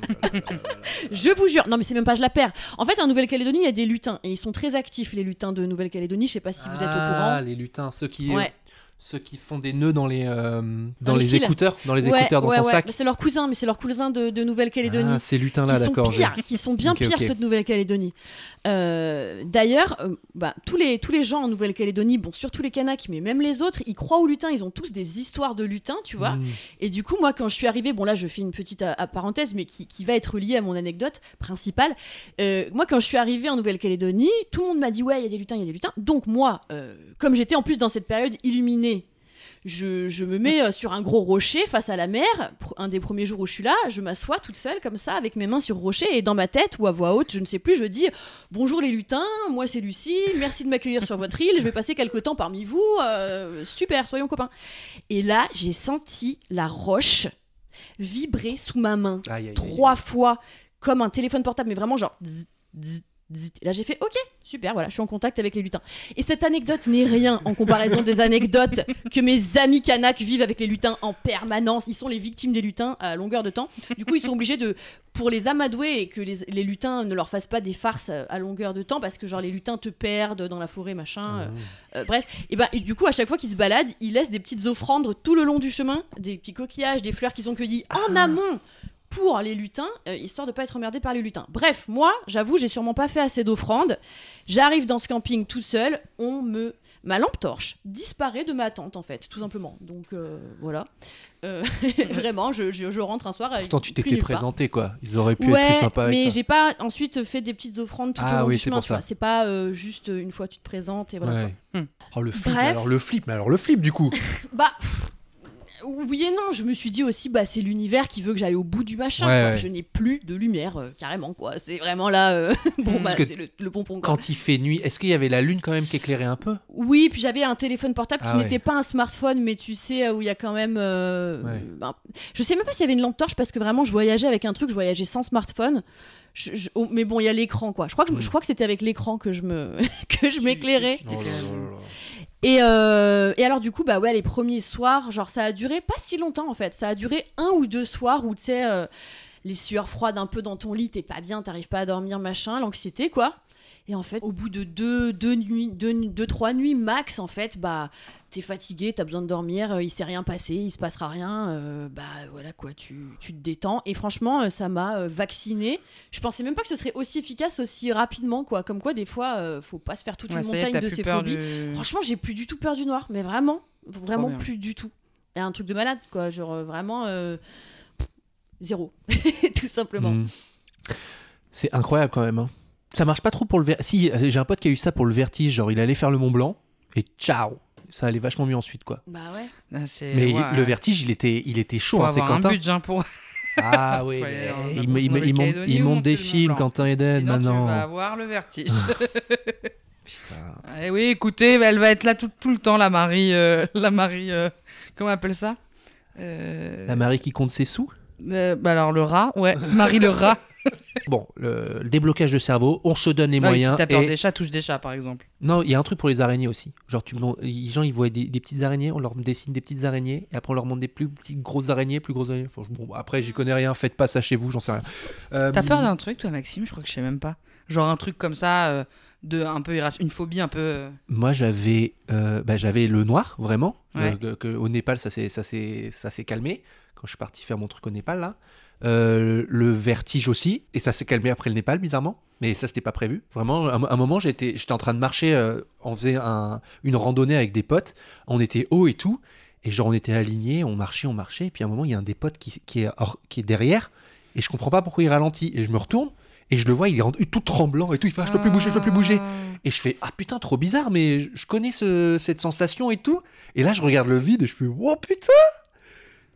S2: je vous jure. Non, mais c'est même pas je la perds. En fait, en Nouvelle-Calédonie, il y a des lutins. Et ils sont très actifs, les lutins de Nouvelle-Calédonie. Je sais pas si vous êtes au
S3: Ah,
S2: courant.
S3: les lutins, ceux qui,
S2: Ouais.
S3: Ceux qui font des nœuds dans les, euh, dans
S2: les
S3: écouteurs, dans les
S2: Ouais,
S3: écouteurs dans
S2: ouais,
S3: ton
S2: ouais.
S3: sac.
S2: C'est leurs cousins, mais c'est leurs cousins de, de Nouvelle-Calédonie.
S3: Ah, ces lutins
S2: qui
S3: là,
S2: sont
S3: d'accord.
S2: qui sont bien
S3: Ok,
S2: pires
S3: ok.
S2: ceux de Nouvelle-Calédonie. Euh, D'ailleurs, euh, bah, tous, les, tous les gens en Nouvelle-Calédonie, bon, surtout les Kanaks, mais même les autres, ils croient aux lutins, ils ont tous des histoires de lutins, tu vois.
S3: Mm.
S2: Et du coup, moi, quand je suis arrivée, bon là, je fais une petite euh, parenthèse, mais qui, qui va être liée à mon anecdote principale. Moi, quand je suis arrivée en Nouvelle-Calédonie, tout le monde m'a dit ouais, il y a des lutins, il y a des lutins. Donc moi, comme j'étais en plus dans cette période illuminée. Je, je me mets euh, sur un gros rocher face à la mer, un des premiers jours où je suis là, je m'assois toute seule comme ça avec mes mains sur le rocher et dans ma tête ou à voix haute, je ne sais plus, je dis bonjour les lutins, moi c'est Lucie, merci de m'accueillir sur votre île, je vais passer quelque temps parmi vous, euh, super, soyons copains. Et là, j'ai senti la roche vibrer sous ma main
S3: Aïe, aïe, aïe.
S2: trois fois comme un téléphone portable, mais vraiment genre. zzz, zzz, Là, j'ai fait OK, super, voilà, je suis en contact avec les lutins. Et cette anecdote n'est rien en comparaison des anecdotes que mes amis Kanak vivent avec les lutins en permanence. Ils sont les victimes des lutins à longueur de temps. Du coup, ils sont obligés de, pour les amadouer et que les, les lutins ne leur fassent pas des farces à, longueur de temps, parce que genre les lutins te perdent dans la forêt, machin.
S3: Ah.
S2: euh, euh, bref, et, ben, et du coup, à chaque fois qu'ils se baladent, ils laissent des petites offrandes tout le long du chemin, des petits coquillages, des fleurs qu'ils ont cueillies en
S3: Ah.
S2: amont pour les lutins, euh, histoire de pas être emmerdé par les lutins. Bref, moi, j'avoue, j'ai sûrement pas fait assez d'offrandes. J'arrive dans ce camping tout seul, on me... Ma lampe torche disparaît de ma tente, en fait, tout simplement. Donc, euh, voilà. Euh, vraiment, je, je- je rentre un soir... avec
S3: Pourtant, tu t'étais présenté quoi. Ils auraient pu
S2: Ouais,
S3: être plus sympas avec
S2: mais j'ai pas ensuite fait des petites offrandes tout
S3: Ah
S2: au long
S3: oui,
S2: du
S3: c'est
S2: chemin. C'est pas euh, juste une fois tu te présentes et voilà.
S3: Ouais.
S2: quoi.
S4: Hmm.
S3: Oh le flip,
S2: Bref.
S3: mais alors le flip, mais alors le flip du coup.
S2: Bah, pff, oui et non, je me suis dit aussi, bah, c'est l'univers qui veut que j'aille au bout du machin.
S3: Ouais,
S2: quoi.
S3: ouais.
S2: Je n'ai plus de lumière, euh, carrément, quoi. C'est vraiment là, euh, bon, bah, c'est le, le quoi.
S3: Quand il fait nuit, est-ce qu'il y avait la lune quand même qui éclairait un peu?
S2: Oui, puis j'avais un téléphone portable qui
S3: Ah ouais.
S2: n'était pas un smartphone, mais tu sais, où il y a quand même. euh, ben, je sais même pas s'il y avait une lampe torche parce que vraiment, je voyageais avec un truc, je voyageais sans smartphone. Je- je- oh, mais bon, il y a l'écran, quoi. Je crois que, je, je crois que c'était avec l'écran que je me que je m'éclairais.
S3: Oh.
S2: Et, euh, et alors du coup, bah ouais, les premiers soirs, genre ça a duré pas si longtemps en fait. Ça a duré un ou deux soirs où tu sais, euh, les sueurs froides un peu dans ton lit, t'es pas bien, t'arrives pas à dormir, machin, l'anxiété quoi. Et en fait, au bout de deux, deux nuits, deux, deux, trois nuits max, en fait, bah, t'es fatigué, t'as besoin de dormir, euh, il s'est rien passé, il se passera rien, euh, bah voilà quoi, tu, tu te détends. Et franchement, euh, ça m'a euh, vacciné. Je pensais même pas que ce serait aussi efficace aussi rapidement quoi. Comme quoi, des fois, euh, faut pas se faire toute
S4: Ouais,
S2: une
S4: est,
S2: montagne de
S4: peur
S2: phobies.
S4: du-
S2: Franchement, j'ai plus du tout peur du noir, mais vraiment, vraiment plus du tout. Et un truc de malade, quoi. Genre vraiment euh, zéro, tout simplement.
S3: Mm. C'est incroyable quand même. hein. Ça marche pas trop pour le vertige. Si, j'ai un pote qui a eu ça pour le vertige. Genre, il allait faire le Mont Blanc et ciao. Ça allait vachement mieux ensuite, quoi.
S2: Bah ouais.
S4: Ah,
S3: Mais
S4: ouais,
S3: le vertige, il était, il était chaud,
S4: faut
S3: hein, c'est
S4: avoir un
S3: Quentin.
S4: budget hein, pour.
S3: Ah oui, il, il- il- il monte, il monte des films. Quentin Eden,
S4: Sinon,
S3: maintenant.
S4: tu vas avoir le vertige.
S3: Putain.
S4: Eh oui, écoutez, elle va être là tout, tout le temps, la Marie. euh, la Marie. euh, comment on appelle ça? Euh,
S3: La Marie qui compte ses sous?
S4: euh, bah alors, le rat, ouais. Marie le rat.
S3: Bon, le, le déblocage de cerveau, on se donne les moyens.
S4: si t'as peur
S3: et-
S4: des chats, touche des chats, par exemple.
S3: Non, il y a un truc pour les araignées aussi. Genre, tu, les gens, ils voient des, des petites araignées, on leur dessine des petites araignées, et après on leur montre des plus petites grosses araignées, plus grosses araignées. Faut- bon, après, j'y connais rien, faites pas ça chez vous, j'en sais rien. Euh,
S4: T'as peur d'un truc, toi, Maxime? Je crois que je sais même pas. Genre un truc comme ça, euh, de un peu une phobie un peu. euh,
S3: Moi, j'avais euh, bah, j'avais le noir, vraiment.
S4: Ouais.
S3: Que- que au Népal, ça s'est ça s'est- ça s'est calmé. Quand je suis parti faire mon truc au Népal, là. Euh, le vertige aussi, et ça s'est calmé après le Népal, bizarrement. Mais ça, c'était pas prévu. Vraiment, à un, moment, j'étais j'étais en train de marcher, euh, on faisait un- une randonnée avec des potes, on était haut et tout, et genre on était alignés, on marchait, on marchait, et puis à un moment, il y a un des potes qui, qui est, qui est derrière, et je comprends pas pourquoi il ralentit, et je me retourne, et je le vois, il est rendu tout tremblant et tout, il fait ah, je peux plus bouger, je peux plus bouger. Et je fais ah putain trop bizarre mais je connais ce- cette sensation et tout. Et là je regarde le vide et je fais oh putain.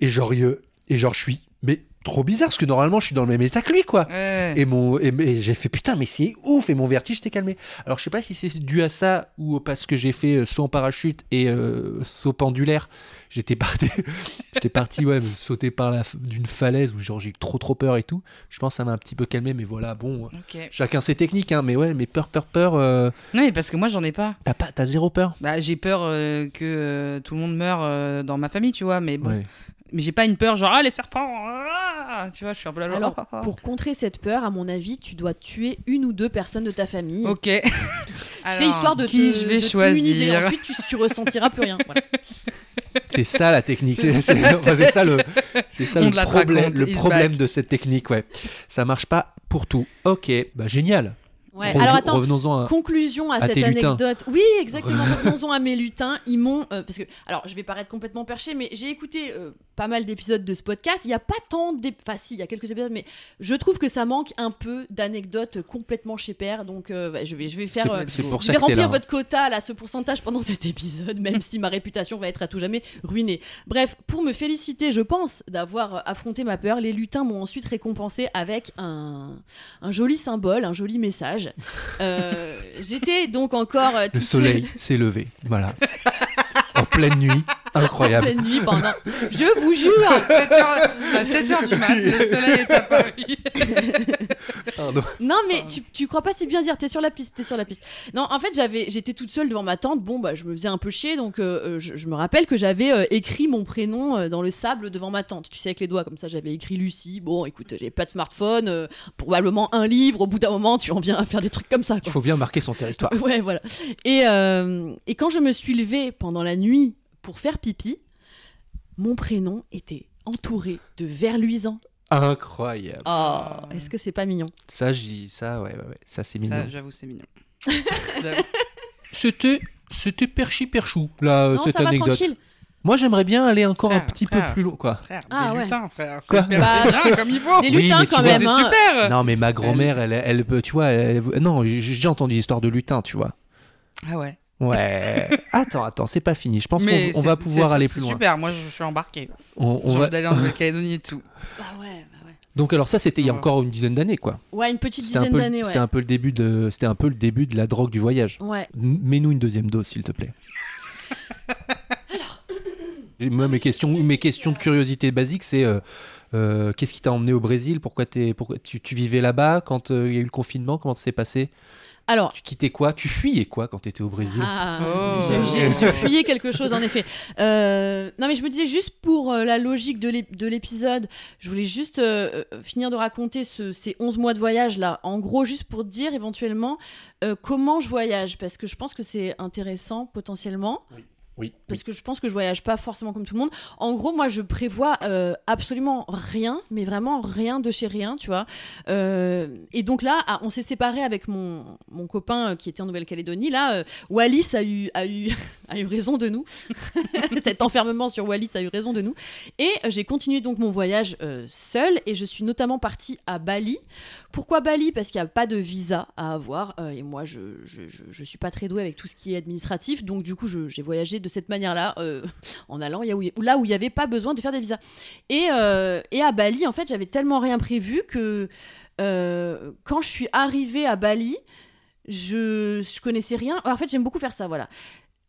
S3: Et genre et genre je suis mais trop bizarre parce que normalement je suis dans le même état que lui quoi.
S4: Ouais.
S3: Et mon et, et j'ai fait putain mais c'est ouf et mon vertige s'est calmé. Alors je sais pas si c'est dû à ça ou parce que j'ai fait euh, saut en parachute et euh, saut pendulaire. J'étais parti j'étais parti ouais sauter par la d'une falaise où genre j'ai eu trop trop peur et tout. Je pense que ça m'a un petit peu calmé mais voilà bon
S4: Ok.
S3: chacun ses techniques hein mais ouais mais peur peur peur euh,
S4: Non, mais parce que moi, j'en ai pas.
S3: t'as pas t'as zéro peur?
S4: Bah, j'ai peur euh, que euh, tout le monde meure euh, dans ma famille, tu vois. Mais bon,
S3: Ouais.
S4: Mais j'ai pas une peur genre ah les serpents. ah tu vois, je suis un peu là. genre,
S2: Alors,
S4: ah, ah, ah.
S2: pour contrer cette peur, à mon avis, tu dois tuer une ou deux personnes de ta famille.
S4: Ok.
S2: C'est histoire de
S4: qui
S2: te-
S4: je vais
S2: de t'immuniser.
S4: choisir.
S2: Ensuite, tu, tu ressentiras plus rien. Voilà.
S3: C'est ça la technique.
S4: C'est ça,
S3: le, c'est ça
S4: On
S3: le problème, le problème
S4: back.
S3: de cette technique. Ouais, ça marche pas pour tout. Ok, bah génial.
S2: Ouais. Alors attends,
S3: revenons-en à.
S2: Conclusion à,
S3: à
S2: cette anecdote. Oui, exactement. Revenons-en à mes lutins. Ils m'ont. euh, parce que. Alors, je vais paraître complètement perché, mais j'ai écouté euh, pas mal d'épisodes de ce podcast. Il n'y a pas tant d'ép- Enfin, si, il y a quelques épisodes, mais je trouve que ça manque un peu d'anecdotes complètement chez Père. Donc, euh, je, vais, je vais faire.
S3: C'est- C'est pour
S2: je vais remplir
S3: là. hein.
S2: votre quota, là, ce pourcentage pendant cet épisode, même si ma réputation va être à tout jamais ruinée. Bref, pour me féliciter, je pense, d'avoir affronté ma peur, les lutins m'ont ensuite récompensé avec un, un joli symbole, un joli message. Euh, J'étais donc encore euh,
S3: Le soleil s'est levé. Voilà. en pleine nuit.
S2: en
S3: Incroyable.
S2: pleine nuit pendant. Je vous jure
S4: 7h, à 7h du mat, le soleil est apparu.
S3: Pardon.
S2: Non, mais tu, tu crois pas si bien dire, t'es sur la piste, t'es sur la piste. Non, en fait, j'avais, j'étais toute seule devant ma tante. Bon, bah, je me faisais un peu chier, donc euh, euh, je, je me rappelle que j'avais euh, écrit mon prénom euh, dans le sable devant ma tante. Tu sais, avec les doigts, comme ça, j'avais écrit Lucie. Bon, écoute, j'ai pas de smartphone, euh, probablement un livre. Au bout d'un moment, tu en viens à faire des trucs comme ça.
S3: Il faut bien marquer son territoire.
S2: Ouais, voilà. Et, euh, et quand je me suis levée pendant la nuit pour faire pipi, mon prénom était entouré de vers luisants.
S3: Incroyable.
S2: Oh, est-ce que c'est pas mignon
S3: Ça, j'y, ça, ouais, ouais, ouais. Ça, c'est mignon.
S4: Ça, j'avoue, c'est mignon.
S3: C'était, c'était perchi perchou là,
S2: Non,
S3: cette
S2: ça va
S3: anecdote.
S2: tranquille.
S3: Moi, j'aimerais bien aller encore un petit
S4: frère.
S3: peu plus loin, quoi.
S4: Frère,
S2: Ah,
S4: des
S2: ouais.
S4: lutins, frère.
S3: Quoi
S2: Bah,
S4: comme il faut.
S2: Des lutins quand
S3: vois,
S2: même.
S4: C'est
S2: hein.
S4: super.
S3: Non, mais ma grand-mère, elle, elle peut, tu vois, elle- non, j'ai entendu l'histoire de lutin, tu vois.
S4: Ah ouais.
S3: Ouais. attends, attends, c'est pas fini. Je pense qu'on va pouvoir aller plus loin.
S4: Super, moi je, je suis embarqué.
S3: On, on va...
S4: d'aller en Nouvelle-Calédonie et tout.
S2: Bah ouais, bah ouais.
S3: Donc alors ça, c'était il y a
S4: Ouais.
S3: encore une dizaine d'années, quoi.
S2: Ouais, une petite
S3: C'était un
S2: dizaine
S3: peu,
S2: d'années,
S3: c'était
S2: ouais.
S3: un peu le début de, c'était un peu le début de la drogue du voyage.
S2: Ouais.
S3: Mets-nous une deuxième dose, s'il te plaît. Moi, mes questions, mes questions de curiosité basique, c'est euh, euh, qu'est-ce qui t'a emmené au Brésil? Pourquoi, t'es, pourquoi tu, tu vivais là-bas quand euh, il y a eu le confinement? Comment ça s'est passé?
S2: Alors,
S3: Tu quittais quoi? Tu fuyais quoi quand t'étais au Brésil?
S2: Ah,
S4: Oh.
S2: je- j'ai j'ai fuyé quelque chose en effet. Euh, non mais je me disais juste pour euh, la logique de l'ép- de l'épisode, je voulais juste euh, finir de raconter ce- ces 11 mois de voyage là. En gros, juste pour dire éventuellement euh, comment je voyage, parce que je pense que c'est intéressant potentiellement.
S3: Oui.
S2: Parce que je pense que je voyage pas forcément comme tout le monde. En gros, moi, je prévois euh, absolument rien, mais vraiment rien de chez rien, tu vois. Euh, et donc là, ah, on s'est séparés avec mon, mon copain euh, qui était en Nouvelle-Calédonie. Là, euh, Wallis a eu, a, eu, a eu raison de nous. Cet enfermement sur Wallis a eu raison de nous. Et j'ai continué donc mon voyage seule et je suis notamment partie à Bali. Pourquoi Bali? Parce qu'il n'y a pas de visa à avoir. et moi, je ne je, je- je suis pas très douée avec tout ce qui est administratif. Donc, du coup, j'ai voyagé de cette manière-là, euh, en allant là où il- n'y avait pas besoin de faire des visas. Et, euh, et à Bali, en fait, j'avais tellement rien prévu que euh, quand je suis arrivée à Bali, je, je connaissais rien. En fait, j'aime beaucoup faire ça, voilà.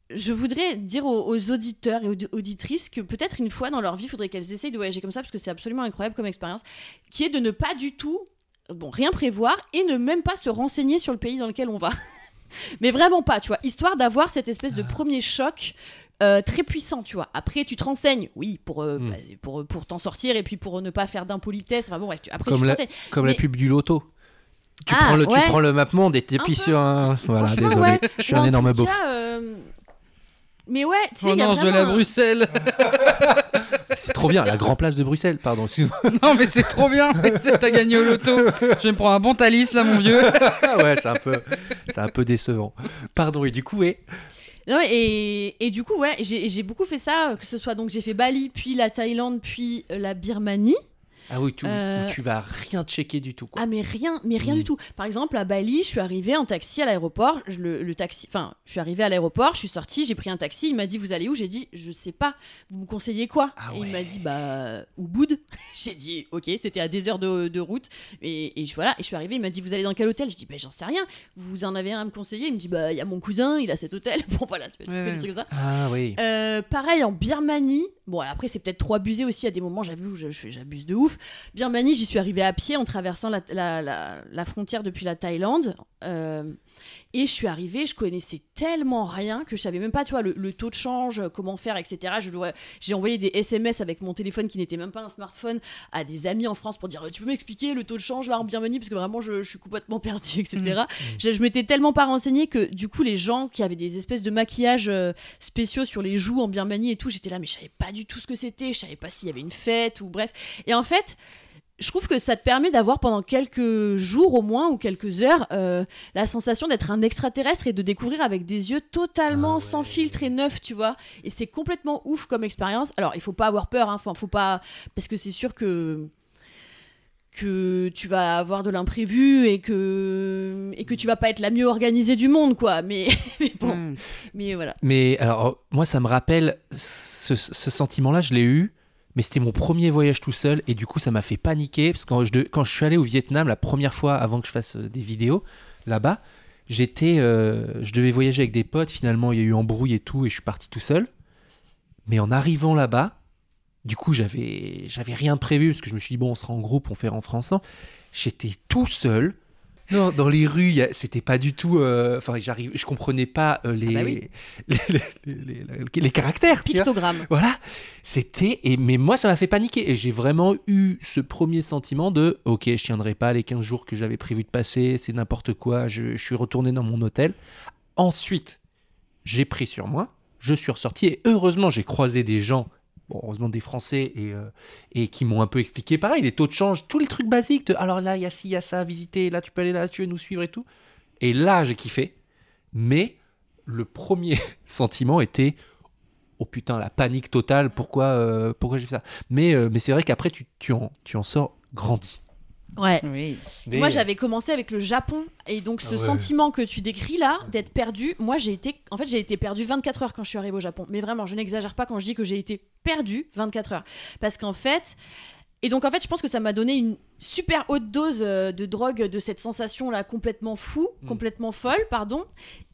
S2: Je voudrais dire aux, aux auditeurs et aux auditrices que peut-être une fois dans leur vie, il faudrait qu'elles essayent de voyager comme ça, parce que c'est absolument incroyable comme expérience, qui est de ne pas du tout, bon, rien prévoir et ne même pas se renseigner sur le pays dans lequel on va. Mais vraiment pas, tu vois, histoire d'avoir cette espèce de premier choc euh, très puissant, tu vois. Après, tu te renseignes, oui, pour, euh,
S3: Hmm.
S2: bah, pour, pour t'en sortir et puis pour ne pas faire d'impolitesse. Enfin bon, bref, tu- après,
S3: Comme
S2: tu
S3: la-. Comme
S2: Mais-
S3: la pub du loto. Tu,
S2: Ah,
S3: prends le,
S2: ouais.
S3: tu prends le map monde et t'es sur un. Voilà, désolé.
S2: ouais.
S3: Je suis
S2: Ou
S3: un énorme
S2: euh, Mais ouais, tu sais,
S4: Oh
S2: il y a
S4: non, je dois
S2: vraiment
S4: la Bruxelles.
S3: C'est trop bien, la grand place de Bruxelles, pardon. excuse-moi.
S4: non, mais c'est trop bien. C'est- T'as gagné au loto. Je vais me prendre un bon Thalys là, mon vieux.
S3: Ouais, c'est un peu, c'est un peu décevant. Pardon, et du coup, ouais.
S2: Non, et, et du coup, ouais, j'ai j'ai beaucoup fait ça, que ce soit donc j'ai fait Bali, puis la Thaïlande, puis euh, la Birmanie.
S3: Ah oui, tu,
S2: Euh,
S3: tu vas rien checker du tout. Quoi.
S2: Ah mais rien, mais rien
S3: Mm.
S2: du tout. Par exemple à Bali, je suis arrivée en taxi à l'aéroport. Le, le taxi, enfin, je suis arrivée à l'aéroport, je suis sortie, j'ai pris un taxi. Il m'a dit vous allez où? J'ai dit je sais pas. Vous me conseillez quoi?
S3: Ah
S2: Et il m'a dit bah Ubud. j'ai dit ok, c'était à des heures de, de route. Et, et je voilà, et je suis arrivée. Il m'a dit vous allez dans quel hôtel? Je dis bah j'en sais rien. Vous en avez un à me conseiller? Il me dit bah il y a mon cousin, il a cet hôtel. Bon voilà, tu, vois, tu
S4: Ouais,
S2: des trucs comme ça.
S3: Ah oui.
S2: Euh, pareil en Birmanie. Bon, après, c'est peut-être trop abusé aussi. À des moments, j'avoue, j'abuse de ouf. Birmanie, j'y suis arrivée à pied en traversant la, frontière depuis la Thaïlande. Euh, et je suis arrivée, je connaissais tellement rien que je savais même pas, tu vois, le, le taux de change, euh, comment faire, etc. Je dois- J'ai envoyé des SMS avec mon téléphone qui n'était même pas un smartphone à des amis en France pour dire Tu peux m'expliquer le taux de change là en Birmanie Parce que vraiment, je, je suis complètement perdue, etc. Je, je m'étais tellement pas renseignée que du coup, les gens qui avaient des espèces de maquillage euh, spéciaux sur les joues en Birmanie et tout, j'étais là, mais je savais pas du tout ce que c'était, je savais pas s'il y avait une fête ou bref. Et en fait, je trouve que ça te permet d'avoir pendant quelques jours au moins ou quelques heures euh, la sensation d'être un extraterrestre et de découvrir avec des yeux totalement
S3: Ah ouais.
S2: sans filtre et neufs, tu vois. Et c'est complètement ouf comme expérience. Alors, il faut pas avoir peur, hein, enfin, faut pas. Parce que c'est sûr que que tu vas avoir de l'imprévu et que et que tu vas pas être la mieux organisée du monde quoi mais, mais bon
S4: Mm.
S2: mais voilà
S3: Mais alors, moi, ça me rappelle ce, ce sentiment-là, je l'ai eu, mais c'était mon premier voyage tout seul, et du coup, ça m'a fait paniquer, parce que quand je, quand je suis allé au Vietnam la première fois, avant que je fasse euh, des vidéos, là-bas, j'étais, euh, je devais voyager avec des potes, finalement, il y a eu embrouille et tout, et je suis parti tout seul. Mais en arrivant là-bas, du coup, j'avais, j'avais rien prévu, parce que je me suis dit, bon, on sera en groupe, on fait rentrer ensemble. J'étais tout seul. Non, dans les rues, c'était pas du tout. euh, Enfin, j'arrive, je comprenais pas euh, les,
S2: Ah bah oui.
S3: les, les- les- les- les caractères. tu vois.
S2: pictogramme
S3: Voilà, c'était. Et mais moi, ça m'a fait paniquer. Et j'ai vraiment eu ce premier sentiment de, ok, je tiendrai pas les 15 jours que j'avais prévu de passer. C'est n'importe quoi. Je, je suis retourné dans mon hôtel. Ensuite, j'ai pris sur moi. Je suis ressorti et heureusement, j'ai croisé des gens. Heureusement des Français et, euh, et qui m'ont un peu expliqué pareil, les taux de change, tous les trucs basiques. de, alors là, il y a ci, il y a ça à visiter, là tu peux aller là, tu veux nous suivre et tout. Et là, j'ai kiffé. Mais le premier sentiment était oh putain la panique totale pourquoi euh, pourquoi j'ai fait ça? Mais euh, mais c'est vrai qu'après tu, tu en tu en sors grandi
S2: ouais
S4: Oui.
S3: Mais,
S2: moi j'avais commencé avec le Japon et donc ce
S3: Ah ouais.
S2: sentiment que tu décris là d'être perdu moi j'ai été en fait j'ai été perdu 24 heures quand je suis arrivée au Japon mais vraiment je n'exagère pas quand je dis que j'ai été perdu 24 heures parce qu'en fait et donc en fait je pense que ça m'a donné une super haute dose euh, de drogue de cette sensation là complètement fou
S3: Mm.
S2: complètement folle pardon.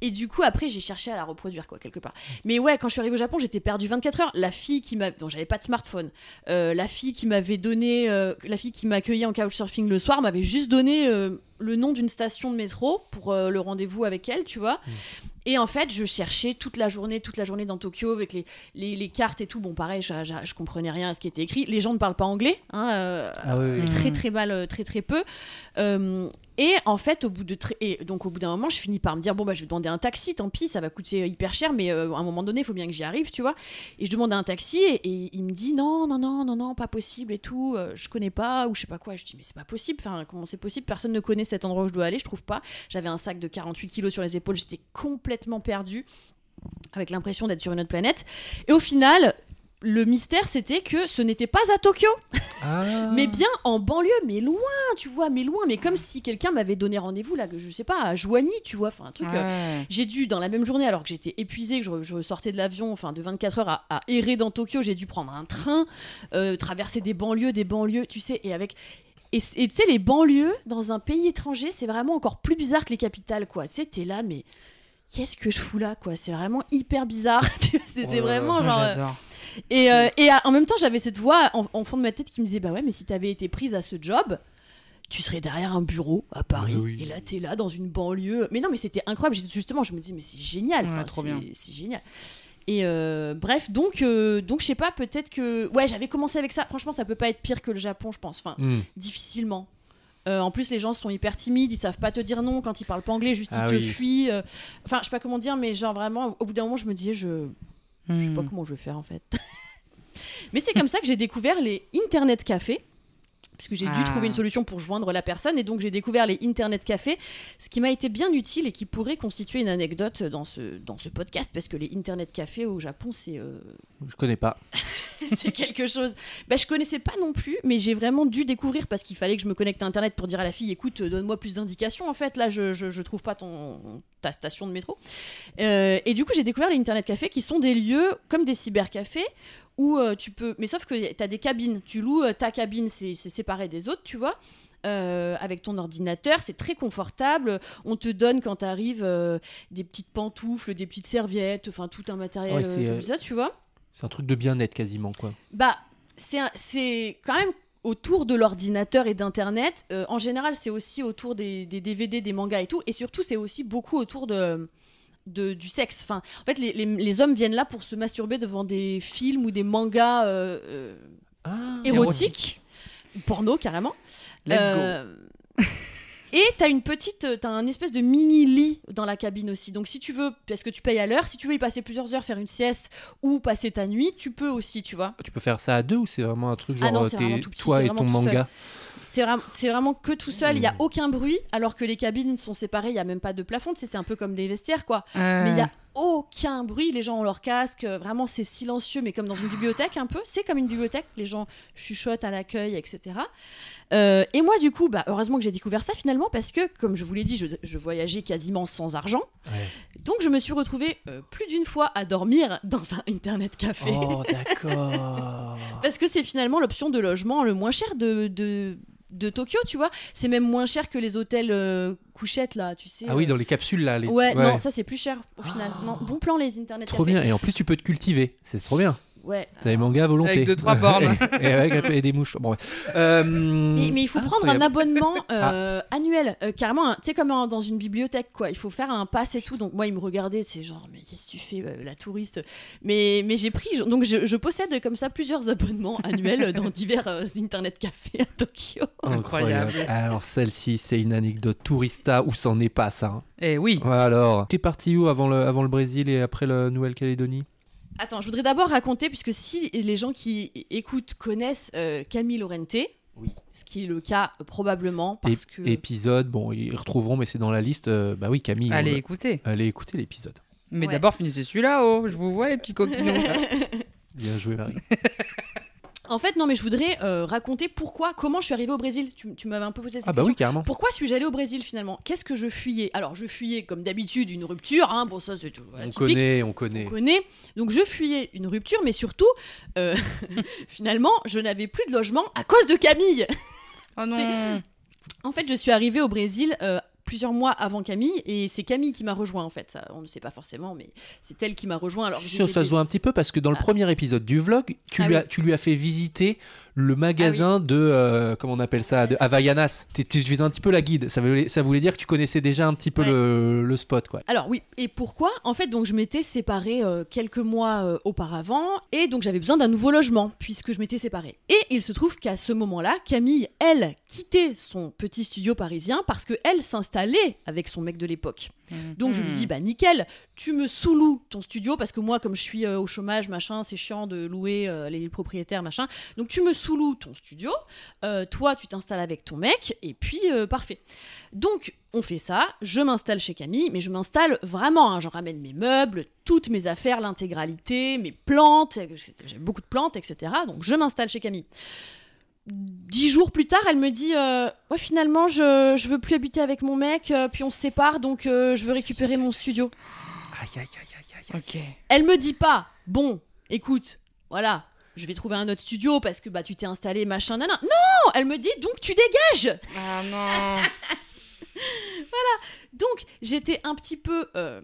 S2: Et du coup après j'ai cherché à la reproduire quoi quelque part. Mais ouais quand je suis arrivée au Japon j'étais perdu 24 heures. La fille qui m'a donc j'avais pas de smartphone. Euh, la fille qui m'avait donné euh, la fille qui m'accueillait en couchsurfing le soir m'avait juste donné euh, le nom d'une station de métro pour euh, le rendez-vous avec elle tu vois. Et en fait je cherchais toute la journée toute la journée dans Tokyo avec les, les, les cartes et tout. Bon pareil je, je, je comprenais rien à ce qui était écrit. Les gens ne parlent pas anglais hein, euh,
S3: Ah oui, oui.
S4: Mm.
S2: très très mal euh, très très peu. Euh, et en fait au bout de très- et donc au bout d'un moment je finis par me dire bon bah je vais demander un taxi tant pis ça va coûter hyper cher mais euh, à un moment donné il faut bien que j'y arrive tu vois. Et je demande un taxi et, et il me dit non non non non non pas possible et tout euh, je connais pas ou je sais pas quoi. Je dis mais c'est pas possible enfin comment c'est possible? Personne ne connaît cet endroit où je dois aller je trouve pas j'avais un sac de 48 kilos sur les épaules j'étais complètement perdue avec l'impression d'être sur une autre planète et au final le mystère c'était que ce n'était pas à Tokyo
S3: Ah.
S2: mais bien en banlieue, mais loin, tu vois, mais loin, mais comme si quelqu'un m'avait donné rendez-vous là, que je sais pas, à Joigny, tu vois, enfin un truc. euh, j'ai dû, dans la même journée, alors que j'étais épuisée, que je, je sortais de l'avion, enfin de 24 heures à, à errer dans Tokyo, j'ai dû prendre un train, euh, traverser des banlieues, des banlieues, tu sais, et avec. Et tu sais, les banlieues dans un pays étranger, c'est vraiment encore plus bizarre que les capitales, quoi. Tu sais, t'es là, mais qu'est-ce que je fous là, quoi? C'est vraiment hyper bizarre. c'est
S3: Ouais,
S2: vraiment genre. euh,
S4: J'adore.
S2: et, euh, et à- en même temps, j'avais cette voix en, en fond de ma tête qui me disait Bah ouais, mais si t'avais été prise à ce job, tu serais derrière un bureau à Paris.
S3: Oui, oui.
S2: Et là, t'es là dans une banlieue. Mais non, mais c'était incroyable. Justement, je me dis Mais c'est génial.
S4: Ouais,
S2: Enfin,
S4: trop
S2: c'est-
S4: bien.
S2: C'est génial. Et euh, bref, donc, euh, donc je sais pas, peut-être que. Ouais, j'avais commencé avec ça. Franchement, ça peut pas être pire que le Japon, je pense. Enfin,
S3: Hmm.
S2: difficilement. Euh, en plus, les gens sont hyper timides, ils savent pas te dire non quand ils parlent pas anglais, juste
S3: Ah
S2: ils te
S3: oui.
S2: fuient. euh. Enfin, je sais pas comment dire, mais genre vraiment, au bout d'un moment, je me disais, je, je sais pas
S4: Hmm.
S2: comment je vais faire en fait. Mais c'est comme ça que j'ai découvert les internet cafés. Puisque j'ai dû
S4: Ah.
S2: trouver une solution pour joindre la personne. Et donc, j'ai découvert les Internet cafés, ce qui m'a été bien utile et qui pourrait constituer une anecdote dans ce, dans ce podcast, parce que les Internet cafés au Japon, c'est euh,
S3: Je connais pas.
S2: c'est quelque chose. Bah, je connaissais pas non plus, mais j'ai vraiment dû découvrir parce qu'il fallait que je me connecte à Internet pour dire à la fille écoute, euh, donne-moi plus d'indications. En fait, là, je, je, je trouve pas ton, ta station de métro. Euh, et du coup, j'ai découvert les Internet cafés qui sont des lieux comme des cybercafés où euh, tu peux. Mais sauf que tu as des cabines. Tu loues euh, ta cabine, c'est séparé des autres, tu vois. euh, avec ton ordinateur, c'est très confortable. On te donne quand tu arrives des petites pantoufles, des petites serviettes, enfin tout un matériel
S3: Ouais,
S2: comme ça, tu vois.
S3: C'est un truc de bien-être quasiment, quoi.
S2: Bah, c'est quand même autour de l'ordinateur et d'internet. En général, c'est aussi autour des, des DVD, des mangas et tout. Et surtout, c'est aussi beaucoup autour de, de- du sexe. Enfin, en fait, les, les- les hommes viennent là pour se masturber devant des films ou des mangas euh, euh,
S3: Ah,
S2: érotiques, porno carrément.
S4: Let's
S2: Euh, Et t'as une petite, t'as un espèce de mini lit dans la cabine aussi. Donc si tu veux, parce que tu payes à l'heure, si tu veux y passer plusieurs heures, faire une sieste ou passer ta nuit, tu peux aussi, tu vois.
S3: Tu peux faire ça à deux ou c'est vraiment un truc
S2: Ah
S3: genre
S2: non, c'est
S3: t'es-
S2: vraiment tout petit,
S3: toi et ton
S2: seul. C'est vraiment, que tout seul, il y a
S3: Mm.
S2: aucun bruit, alors que les cabines sont séparées, il y a même pas de plafond, tu sais, c'est un peu comme des vestiaires quoi.
S4: Euh,
S2: Mais il y a aucun bruit, les gens ont leur casque, euh, vraiment c'est silencieux, mais comme dans une bibliothèque un peu, c'est comme une bibliothèque, les gens chuchotent à l'accueil, etc. Euh, et moi du coup, bah, heureusement que j'ai découvert ça finalement, parce que comme je vous l'ai dit, je, je voyageais quasiment sans argent, donc je me suis retrouvée euh, plus d'une fois à dormir dans un internet café.
S3: Oh, d'accord.
S2: Parce que c'est finalement l'option de logement le moins cher de, de, de Tokyo, tu vois. C'est même moins cher que les hôtels euh, couchettes, là, tu sais.
S3: ah oui,
S2: euh.
S3: dans les capsules là. Les...
S2: Ouais, non, ça c'est plus cher au final. Non, bon plan les internet
S3: Trop
S2: cafés.
S3: bien. Et en plus, tu peux te cultiver. C'est trop bien.
S2: Ouais.
S3: T'as les mangas à volonté.
S4: Avec deux, trois bornes.
S3: et, avec et des mouches. Bon, ouais. Euh,
S2: Mais, mais il faut prendre un abonnement
S3: Ah.
S2: euh, annuel, euh, carrément, tu sais, comme dans une bibliothèque, quoi. Il faut faire un pass et tout. Donc, moi, il me regardait, c'est genre, mais qu'est-ce que tu fais, euh, la touriste? Mais, mais j'ai pris, donc je, je possède comme ça plusieurs abonnements annuels dans divers euh, internet cafés à Tokyo.
S3: Incroyable. Alors, celle-ci, c'est une anecdote tourista où c'en est pas ça. hein.
S4: Eh oui.
S3: Alors, t'es parti où avant le, avant le Brésil et après la Nouvelle-Calédonie?
S2: Attends, je voudrais d'abord raconter, puisque si les gens qui écoutent connaissent euh, Camille Lorente,
S3: Oui.
S2: ce qui est le cas euh, probablement, parce que...
S3: Épisode, bon, ils retrouveront, mais c'est dans la liste. euh, bah oui, Camille.
S4: Allez,
S3: on-
S4: écoutez.
S3: allez écouter l'épisode.
S4: Mais
S2: Ouais.
S4: d'abord, finissez celui-là, oh. Je vous vois, les petits coquillons.
S3: Bien joué, Marie.
S2: En fait, non, mais je voudrais euh, raconter pourquoi, comment je suis arrivée au Brésil. Tu, tu m'avais un peu posé cette
S3: ah bah
S2: question.
S3: oui, carrément.
S2: Pourquoi suis-je allée au Brésil finalement? Qu'est-ce que je fuyais? Alors, je fuyais comme d'habitude une rupture, hein, bon ça c'est tout.
S3: On
S2: typique.
S3: connaît, on connaît.
S2: On connaît. Donc je fuyais une rupture, mais surtout, euh, finalement, je n'avais plus de logement à cause de Camille.
S4: Oh non.
S2: En fait, je suis arrivée au Brésil euh, plusieurs mois avant Camille, et c'est Camille qui m'a rejoint en fait. Ça, on ne sait pas forcément, mais c'est elle qui m'a rejoint. Alors,
S3: Je suis sûr ça se voit un petit peu parce que dans le
S2: Ah.
S3: premier épisode du vlog, tu,
S2: Ah
S3: lui,
S2: oui.
S3: as, tu lui as fait visiter le magasin de, euh, comment on appelle ça, de Havaianas. Tu faisais un petit peu la guide. Ça voulait, ça voulait dire que tu connaissais déjà un petit peu
S2: Ouais.
S3: le, le spot, quoi.
S2: Alors oui, et pourquoi? En fait, donc je m'étais séparée euh, quelques mois euh, auparavant, et donc j'avais besoin d'un nouveau logement puisque je m'étais séparée. Et il se trouve qu'à ce moment-là, Camille, elle, quittait son petit studio parisien parce que elle s'installait avec son mec de l'époque. Donc je lui
S4: Hmm.
S2: dis bah nickel, tu me sous-loues ton studio parce que moi comme je suis euh, au chômage machin, c'est chiant de louer euh, les propriétaires machin. Donc tu me sous-loues ton studio, euh, toi tu t'installes avec ton mec et puis euh, parfait. Donc on fait ça, je m'installe chez Camille, mais je m'installe vraiment, hein, je ramène mes meubles, toutes mes affaires, l'intégralité, mes plantes, j'ai beaucoup de plantes, etc. Donc je m'installe chez Camille. Dix jours plus tard, elle me dit euh, Ouais, finalement, je, je veux plus habiter avec mon mec, euh, puis on se sépare, donc euh, je veux récupérer mon studio.
S3: Aïe, aïe, aïe, aïe, aïe.
S2: Elle me dit pas Bon, écoute, voilà, je vais trouver un autre studio parce que bah tu t'es installé, machin, nana. Non Elle me dit Donc tu dégages
S4: Ah non.
S2: Donc j'étais un petit peu euh,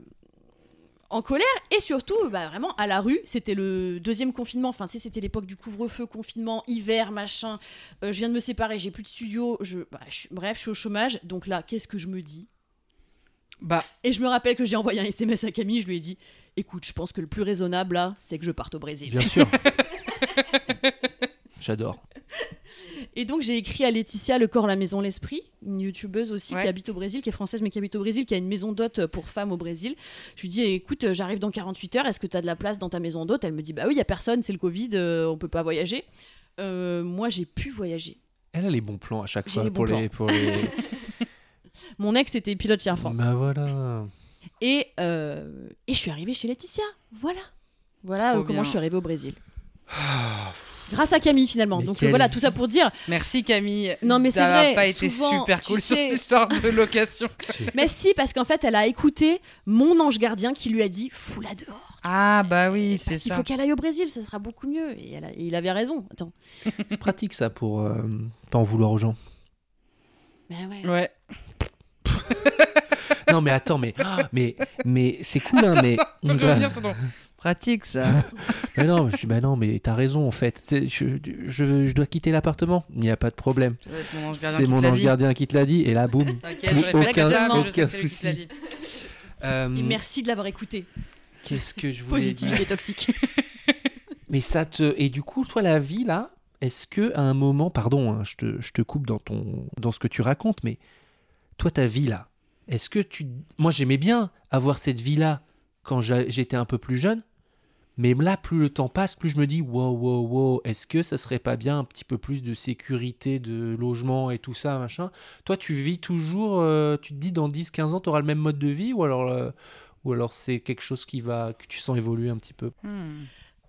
S2: en colère et surtout bah, vraiment à la rue. C'était le deuxième confinement. Enfin, c'était l'époque du couvre-feu, confinement, hiver, machin. Euh, je viens de me séparer, j'ai plus de studio. Je, bah, je bref, je suis au chômage. Donc là, qu'est-ce que je me dis?
S4: Bah,
S2: Et je me rappelle que j'ai envoyé un SMS à Camille. Je lui ai dit Écoute, je pense que le plus raisonnable là, c'est que je parte au Brésil.
S3: Bien sûr. J'adore.
S2: Et donc j'ai écrit à Laetitia Le Corps, la Maison, l'Esprit, une youtubeuse aussi
S4: Ouais.
S2: qui habite au Brésil, qui est française mais qui habite au Brésil, qui a une maison d'hôte pour femmes au Brésil. Je lui dis écoute, j'arrive dans 48 heures, est-ce que tu as de la place dans ta maison d'hôte? Elle me dit bah oui, il y a personne, c'est le Covid, euh, on peut pas voyager. Euh, moi j'ai pu voyager.
S3: Elle a les bons plans à chaque fois
S2: les
S3: pour, les, pour les.
S2: Mon ex était pilote chez Air France.
S3: bah voilà.
S2: Et, euh, et je suis arrivée chez Laetitia. Voilà. Voilà
S4: Trop
S2: euh, comment
S4: bien.
S2: je suis arrivée au Brésil. Grâce à Camille finalement.
S3: Mais
S2: Donc
S3: quelle
S2: voilà, tout ça pour dire.
S4: Merci Camille.
S2: Non, mais c'est
S4: Ça
S2: vrai,
S4: n'a pas été
S2: souvent,
S4: super cool sur
S2: sais-
S4: cette histoire de location.
S2: Mais si, parce qu'en fait, elle a écouté mon ange gardien qui lui a dit fous-la dehors.
S4: Ah bah oui, c'est
S2: Parce qu'il
S4: ça.
S2: faut qu'elle aille au Brésil, ça sera beaucoup mieux. Et, elle a- et il avait raison. Attends.
S3: C'est pratique ça pour euh, pas en vouloir aux gens.
S2: Mais ouais.
S4: Ouais.
S3: non mais attends, mais mais mais c'est cool hein, mais.
S4: Ton- Pratique ça.
S3: Mais non, je dis bah non, mais t'as raison en fait. Je, je, je dois quitter l'appartement. Il n'y a pas de problème. C'est mon ange gardien qui te l'a dit et là boum. Aucun- souci. Euh,
S2: Et merci de l'avoir écouté.
S3: Qu'est-ce que je voulais dire
S2: Positivité toxique.
S3: Mais ça te et du coup toi la vie là, est-ce que à un moment, pardon, hein, je, te, je te coupe dans ton dans ce que tu racontes, mais toi ta vie là, est-ce que tu, moi j'aimais bien avoir cette vie là quand j'étais un peu plus jeune, mais là plus le temps passe, plus je me dis wow wow wow, est-ce que ça serait pas bien un petit peu plus de sécurité, de logement et tout ça machin? Toi tu vis toujours, euh, tu te dis dans 10-15 ans tu auras le même mode de vie ou alors euh, ou alors c'est quelque chose qui va que tu sens évoluer un petit peu?
S4: Hmm.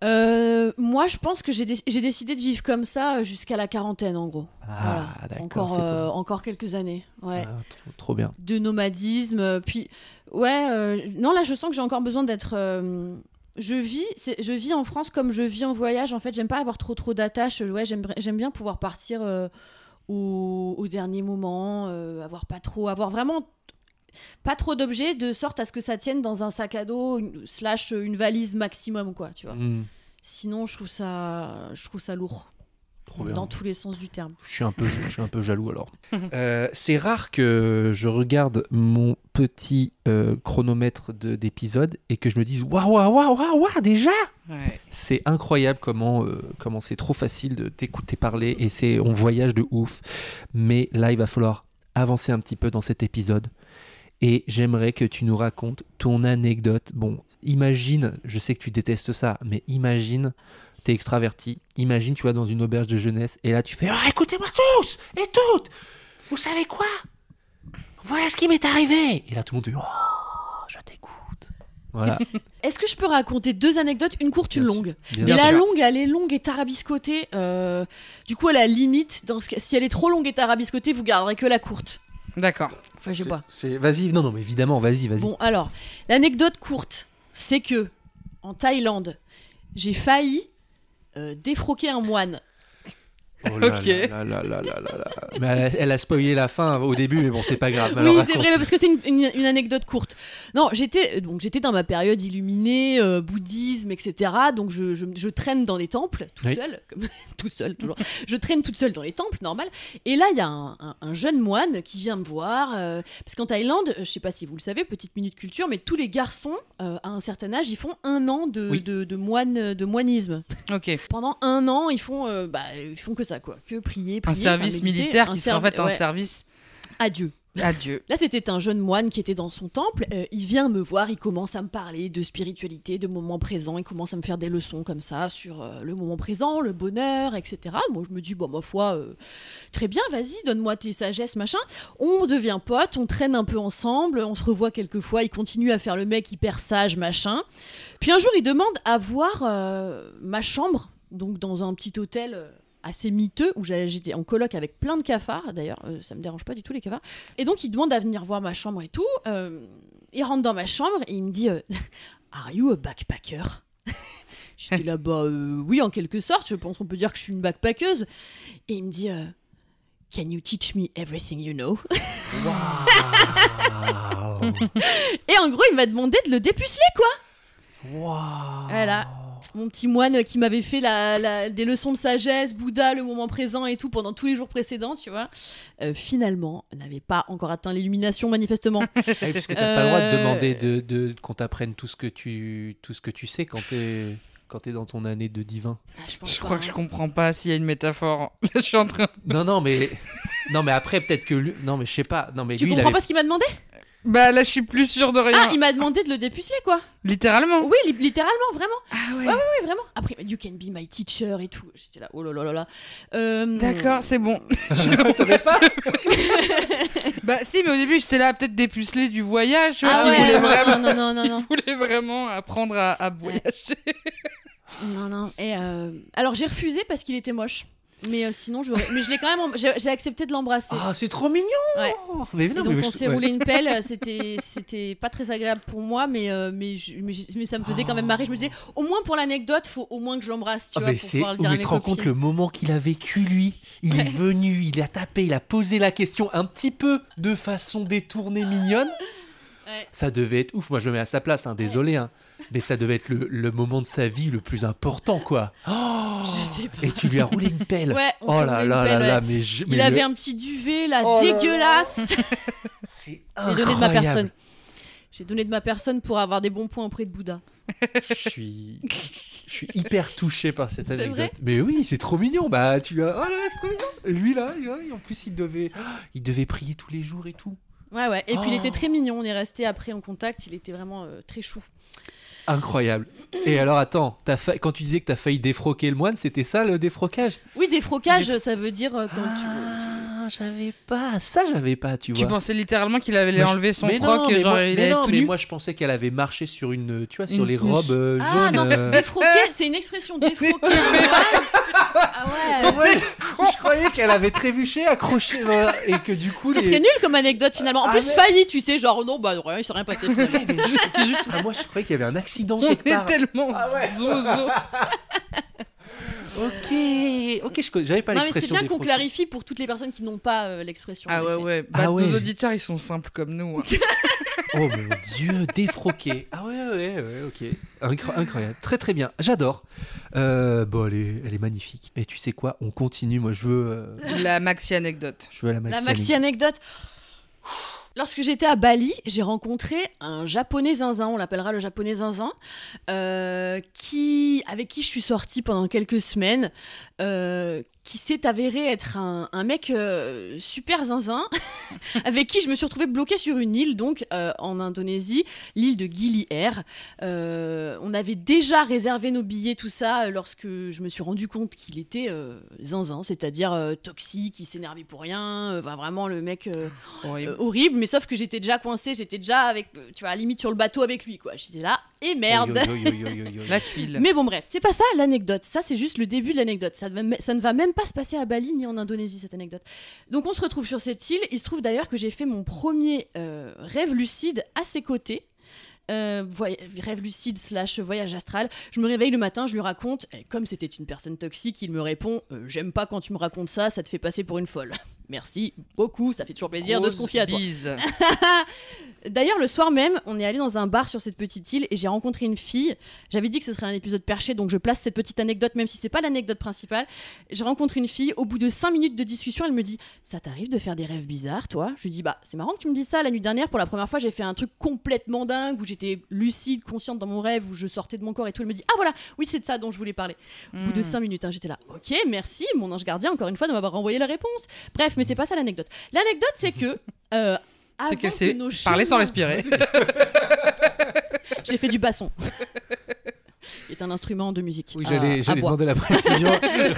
S2: Euh, moi, je pense que j'ai dé- j'ai décidé de vivre comme ça jusqu'à la quarantaine, en gros.
S3: Ah
S2: Voilà. Encore, euh, encore quelques années. Ouais.
S3: Ah, trop, trop bien.
S2: de nomadisme. Puis, ouais, euh, non, là, je sens que j'ai encore besoin d'être. Je vis, je vis en France comme je vis en voyage. En fait, j'aime pas avoir trop trop d'attaches. Ouais, j'aime, bien pouvoir partir euh, au, au dernier moment, euh, avoir pas trop, avoir vraiment pas trop d'objets de sorte à ce que ça tienne dans un sac à dos une- slash une valise maximum quoi, tu vois.
S3: Mm,
S2: Sinon, je trouve ça, je trouve ça lourd
S3: trop bien.
S2: dans tous les sens du terme.
S3: Je suis un peu, je suis un peu jaloux alors. Euh, c'est rare que je regarde mon petit euh, chronomètre de- d'épisode et que je me dise waouh waouh waouh waouh déjà.
S4: Ouais.
S3: C'est incroyable comment euh, comment c'est trop facile de t'écouter parler et c'est on voyage de ouf. Mais là il va falloir avancer un petit peu dans cet épisode. Et j'aimerais que tu nous racontes ton anecdote. Bon, imagine, je sais que tu détestes ça, mais imagine, t'es extraverti, imagine tu vas dans une auberge de jeunesse et là tu fais Ah, écoutez-moi tous et toutes Vous savez quoi? Voilà ce qui m'est arrivé Et là tout le monde dit Oh, je t'écoute. Voilà.
S2: Est-ce que je peux raconter deux anecdotes, une courte, une
S3: Bien
S2: longue?
S3: Bien
S2: Mais
S3: sûr.
S2: la longue, elle est longue et tarabiscotée. euh, du coup, à la limite, dans ce cas- si elle est trop longue et tarabiscotée, vous garderez que la courte.
S4: D'accord.
S2: Enfin, je sais pas.
S3: Vas-y, non, non, mais évidemment, vas-y, vas-y.
S2: Bon, alors, l'anecdote courte, c'est que en Thaïlande, j'ai failli défroquer un moine.
S3: Oh là
S4: Ok.
S3: là là là là là là là. Mais elle a, elle a spoilé la fin au début, mais bon, c'est pas grave.
S2: oui, c'est vrai, parce que c'est une, une- une anecdote courte. Non, j'étais donc j'étais dans ma période illuminée, euh, bouddhisme, etc. Donc je, je- je traîne dans des temples toute
S3: Oui.
S2: seule, comme- toute seule toujours. Je traîne toute seule dans les temples, normal. Et là, il y a un, un- un jeune moine qui vient me voir, euh, parce qu'en Thaïlande, je sais pas si vous le savez, petite minute culture, mais tous les garçons euh, à un certain âge, ils font un an de,
S3: Oui.
S2: de, de moine, de moinisme.
S4: Ok.
S2: Pendant un an, ils font, euh, bah, ils font que ça, quoi, que prier, prier,
S4: Un service
S2: méditer,
S4: militaire
S2: un
S4: qui serait en fait un
S2: ouais,
S4: service
S2: à Dieu.
S4: à Dieu.
S2: Là, c'était un jeune moine qui était dans son temple. Euh, il vient me voir, il commence à me parler de spiritualité, de moment présent. Il commence à me faire des leçons comme ça sur euh, le moment présent, le bonheur, etc. Moi, je me dis, bon, ma foi, euh, très bien, vas-y, donne-moi tes sagesses, machin. On devient potes, on traîne un peu ensemble, on se revoit quelques fois. Il continue à faire le mec hyper sage, machin. Puis un jour, il demande à voir ma chambre, donc dans un petit hôtel. Assez miteux où j'étais en coloc avec plein de cafards d'ailleurs euh, ça me dérange pas du tout les cafards et donc il demande à venir voir ma chambre et tout Euh, il rentre dans ma chambre et il me dit euh, Are you a backpacker? J'étais là bas euh, oui en quelque sorte je pense qu'on peut dire que je suis une backpackeuse et il me dit Can you teach me everything you know?
S3: Waouh.
S2: Et en gros il m'a demandé de le dépuceler quoi
S3: Waouh.
S2: Voilà. Mon petit moine qui m'avait fait la, la- des leçons de sagesse, Bouddha, le moment présent et tout pendant tous les jours précédents, tu vois, euh, finalement, n'avait pas encore atteint l'illumination manifestement.
S3: Ah oui, parce que t'as pas le droit de
S2: Euh,
S3: demander de, de- qu'on t'apprenne tout ce que tu tout ce que tu sais quand t'es quand t'es dans ton année de divin.
S2: Ah, je pense
S4: Je
S2: pas,
S4: crois que je comprends pas s'il y a une métaphore. Je suis en train.
S3: Non non mais non mais après peut-être que lui... non mais je sais pas non mais
S2: Tu
S3: lui il
S2: comprends
S3: avait-
S2: pas ce qu'il m'a demandé?
S4: Bah là, je suis plus sûre de rien.
S2: Ah, il m'a demandé de le dépuceler, quoi.
S4: Littéralement.
S2: Oui, li- littéralement, vraiment.
S4: Ah ouais.
S2: Oui, vraiment. Après, il m'a dit, you can be my teacher et tout. J'étais là, oh là là là là. Euh,
S4: D'accord, c'est bon.
S3: T'avais pas
S4: bah si, mais au début, j'étais là peut-être dépuceler du voyage. Tu vois,
S2: Ah ouais,
S4: voulait
S2: non,
S4: vraiment...
S2: non, non, non, non, non.
S4: qui voulait vraiment apprendre à, à voyager.
S2: Non, non. Et euh, Alors j'ai refusé parce qu'il était moche. Mais euh, sinon, j'aurais. Mais je l'ai quand même. J'ai j'ai accepté de l'embrasser.
S3: Ah, c'est trop mignon
S2: Ouais.
S3: Mais
S2: Et
S3: non,
S2: donc
S3: mais
S2: on
S3: je-
S2: s'est
S3: ouais.
S2: roulé une pelle. C'était c'était pas très agréable pour moi, mais euh, mais, je- mais, ça me faisait quand même marrer. Je me disais, au moins pour l'anecdote, faut au moins que je l'embrasse, tu
S3: Ah,
S2: vois, pour pouvoir le dire à
S3: mais
S2: mes
S3: tu te rends compte le moment qu'il a vécu lui? Il est venu, il a tapé, il a posé la question un petit peu de façon détournée, mignonne.
S2: Ouais.
S3: Ça devait être ouf. Moi, je me mets à sa place, hein, désolé. hein. Mais ça devait être le, le moment de sa vie le plus important, quoi. Oh
S2: Je sais pas.
S3: Et tu lui as roulé une pelle.
S2: Ouais, on
S3: oh là là là
S2: pelle,
S3: là,
S2: ouais.
S3: mais, je,
S2: Il avait un petit duvet là,
S3: Oh
S2: dégueulasse.
S3: c'est
S2: J'ai donné de ma
S3: incroyable.
S2: personne. J'ai donné de ma personne pour avoir des bons points auprès de Bouddha.
S3: Je suis, je suis hyper touché par cette anecdote. Mais oui, c'est trop mignon. Bah, tu as. Oh là là, c'est trop mignon. Lui là, en plus, il devait, il devait prier tous les jours et tout.
S2: Ouais, ouais. Et puis il
S3: Oh.
S2: était très mignon. On est resté après en contact. Il était vraiment euh, très chou.
S3: Incroyable. Et alors, attends, t'as fa- quand tu disais que t'as failli défroquer le moine, c'était ça le défrocage?
S2: Oui, défrocage, ça veut dire euh, quand tu.
S3: Ah, j'avais pas. Ça, j'avais pas, tu
S4: Tu
S3: vois.
S4: pensais littéralement qu'il avait
S3: Moi,
S4: enlevé son
S3: mais
S4: froc
S3: non,
S4: et
S3: mais
S4: genre
S3: moi,
S4: il
S3: mais non,
S4: tout
S3: mais
S4: nu
S3: moi je pensais qu'elle avait marché sur une, tu vois, sur
S4: Une
S3: les robes euh,
S2: Ah
S3: jaunes.
S2: non,
S3: euh.
S2: défroquer, c'est une expression défroquer. ah ouais.
S3: Ouais, je croyais qu'elle avait trébuché, accroché, voilà, et que du coup.
S2: Ce
S3: les-
S2: serait nul comme anecdote finalement. En
S3: Ah,
S2: plus,
S3: mais-
S2: failli, tu sais, genre non, bah rien, il s'est rien passé
S3: juste- juste- ah, moi je croyais qu'il y avait un accident
S4: On
S3: quelque part.
S4: tellement
S3: Ah ouais.
S4: zozo.
S3: Ok, ok, je j'avais pas
S2: Non, mais c'est
S3: l'expression.
S2: bien qu'on clarifie pour toutes les personnes qui n'ont pas euh, l'expression.
S4: Ah ouais, ouais.
S3: Ah
S4: Bah,
S3: ouais.
S4: Nos auditeurs, ils sont simples comme nous. hein.
S3: Oh mon dieu, défroqué. Ah ouais, ouais, ouais, ok. Incro- incroyable, très très bien, j'adore. Euh, bon, elle est, elle est magnifique. Et tu sais quoi, on continue, moi je veux, euh,
S4: La maxi anecdote.
S3: je veux la maxi.
S2: La maxi anecdote. Lorsque j'étais à Bali, j'ai rencontré un japonais zinzin, on l'appellera le japonais zinzin, euh, qui, avec qui je suis sortie pendant quelques semaines, euh, qui s'est avéré être un, un mec euh, super zinzin, avec qui je me suis retrouvée bloquée sur une île, donc en Indonésie, l'île de Gili Air. On avait déjà réservé nos billets, tout ça, lorsque je me suis rendu compte qu'il était zinzin, c'est-à-dire toxique, il s'énervait pour rien, vraiment le mec
S4: Horrible.
S2: horrible, mais sauf que j'étais déjà coincée, j'étais déjà avec, euh, tu vois, à la limite sur le bateau avec lui, quoi. J'étais là, et merde.
S4: La tuile.
S2: Mais bon, bref, c'est pas ça l'anecdote. Ça, c'est juste le début de l'anecdote. Ça, ne va- ça ne va même pas se passer à Bali ni en Indonésie, cette anecdote. Donc, on se retrouve sur cette île. Il se trouve d'ailleurs que j'ai fait mon premier euh, rêve lucide à ses côtés. Euh, rêve lucide slash voyage astral. Je me réveille le matin, je lui raconte. Et comme c'était une personne toxique, il me répond euh, J'aime pas quand tu me racontes ça, ça te fait passer pour une folle. Merci beaucoup, ça fait toujours plaisir de se confier à toi. D'ailleurs, le soir même, on est allé dans un bar sur cette petite île et j'ai rencontré une fille. J'avais dit que ce serait un épisode perché, donc je place cette petite anecdote, même si c'est pas l'anecdote principale. J'ai rencontré une fille. Au bout de 5 minutes de discussion, elle me dit Ça t'arrive de faire des rêves bizarres, toi? Je lui dis Bah, c'est marrant que tu me dises ça. La nuit dernière, pour la première fois, j'ai fait un truc complètement dingue où j'étais lucide, consciente dans mon rêve, où je sortais de mon corps et tout. Elle me dit Ah voilà, oui, c'est de ça dont je voulais parler. Au bout de
S4: Hmm.
S2: 5 minutes, hein, j'étais là Ok, merci, mon ange gardien, encore une fois, de m'avoir renvoyé la réponse. Bref, mais c'est pas ça l'anecdote. L'anecdote, c'est que. euh,
S4: C'est qu'elle
S2: que nos
S4: parlé sans respirer.
S2: J'ai fait du basson. Qui est un instrument de musique.
S3: Oui, j'allais demander la précision.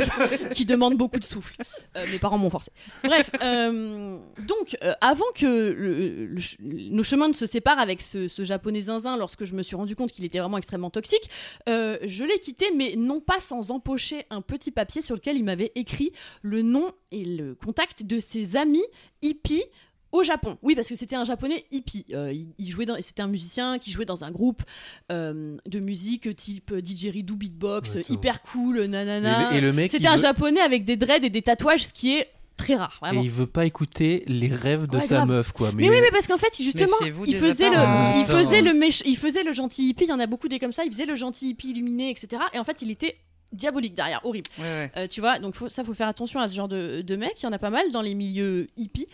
S2: qui demande beaucoup de souffle. Euh, mes parents m'ont forcé. Bref, euh, donc euh, avant que le- le ch- nos chemins ne se séparent avec ce, ce japonais zinzin, lorsque je me suis rendu compte qu'il était vraiment extrêmement toxique, je l'ai quitté, mais non pas sans empocher un petit papier sur lequel il m'avait écrit le nom et le contact de ses amis hippies au Japon. Oui, parce que c'était un japonais hippie. Euh, il, il jouait dans, c'était un musicien qui jouait dans un groupe euh, de musique type didgeridoo, beatbox,
S3: Attends.
S2: hyper cool,
S3: et,
S2: nanana.
S3: le, et le mec,
S2: C'était un
S3: veut-
S2: japonais avec des dreads et des tatouages, ce qui est très rare,
S3: et
S2: vraiment.
S3: il veut pas écouter les rêves de
S2: Ouais,
S3: sa
S2: grave.
S3: meuf, quoi.
S2: Mais oui, mais parce qu'en fait, justement, il faisait, le, il, faisait le méch- il faisait le gentil hippie, il y en a beaucoup des comme ça, il faisait le gentil hippie illuminé, etc. Et en fait, il était diabolique derrière, horrible.
S4: Ouais, ouais.
S2: Euh, tu vois, donc faut, ça, faut faire attention à ce genre de, de mecs. Il y en a pas mal dans les milieux hippies.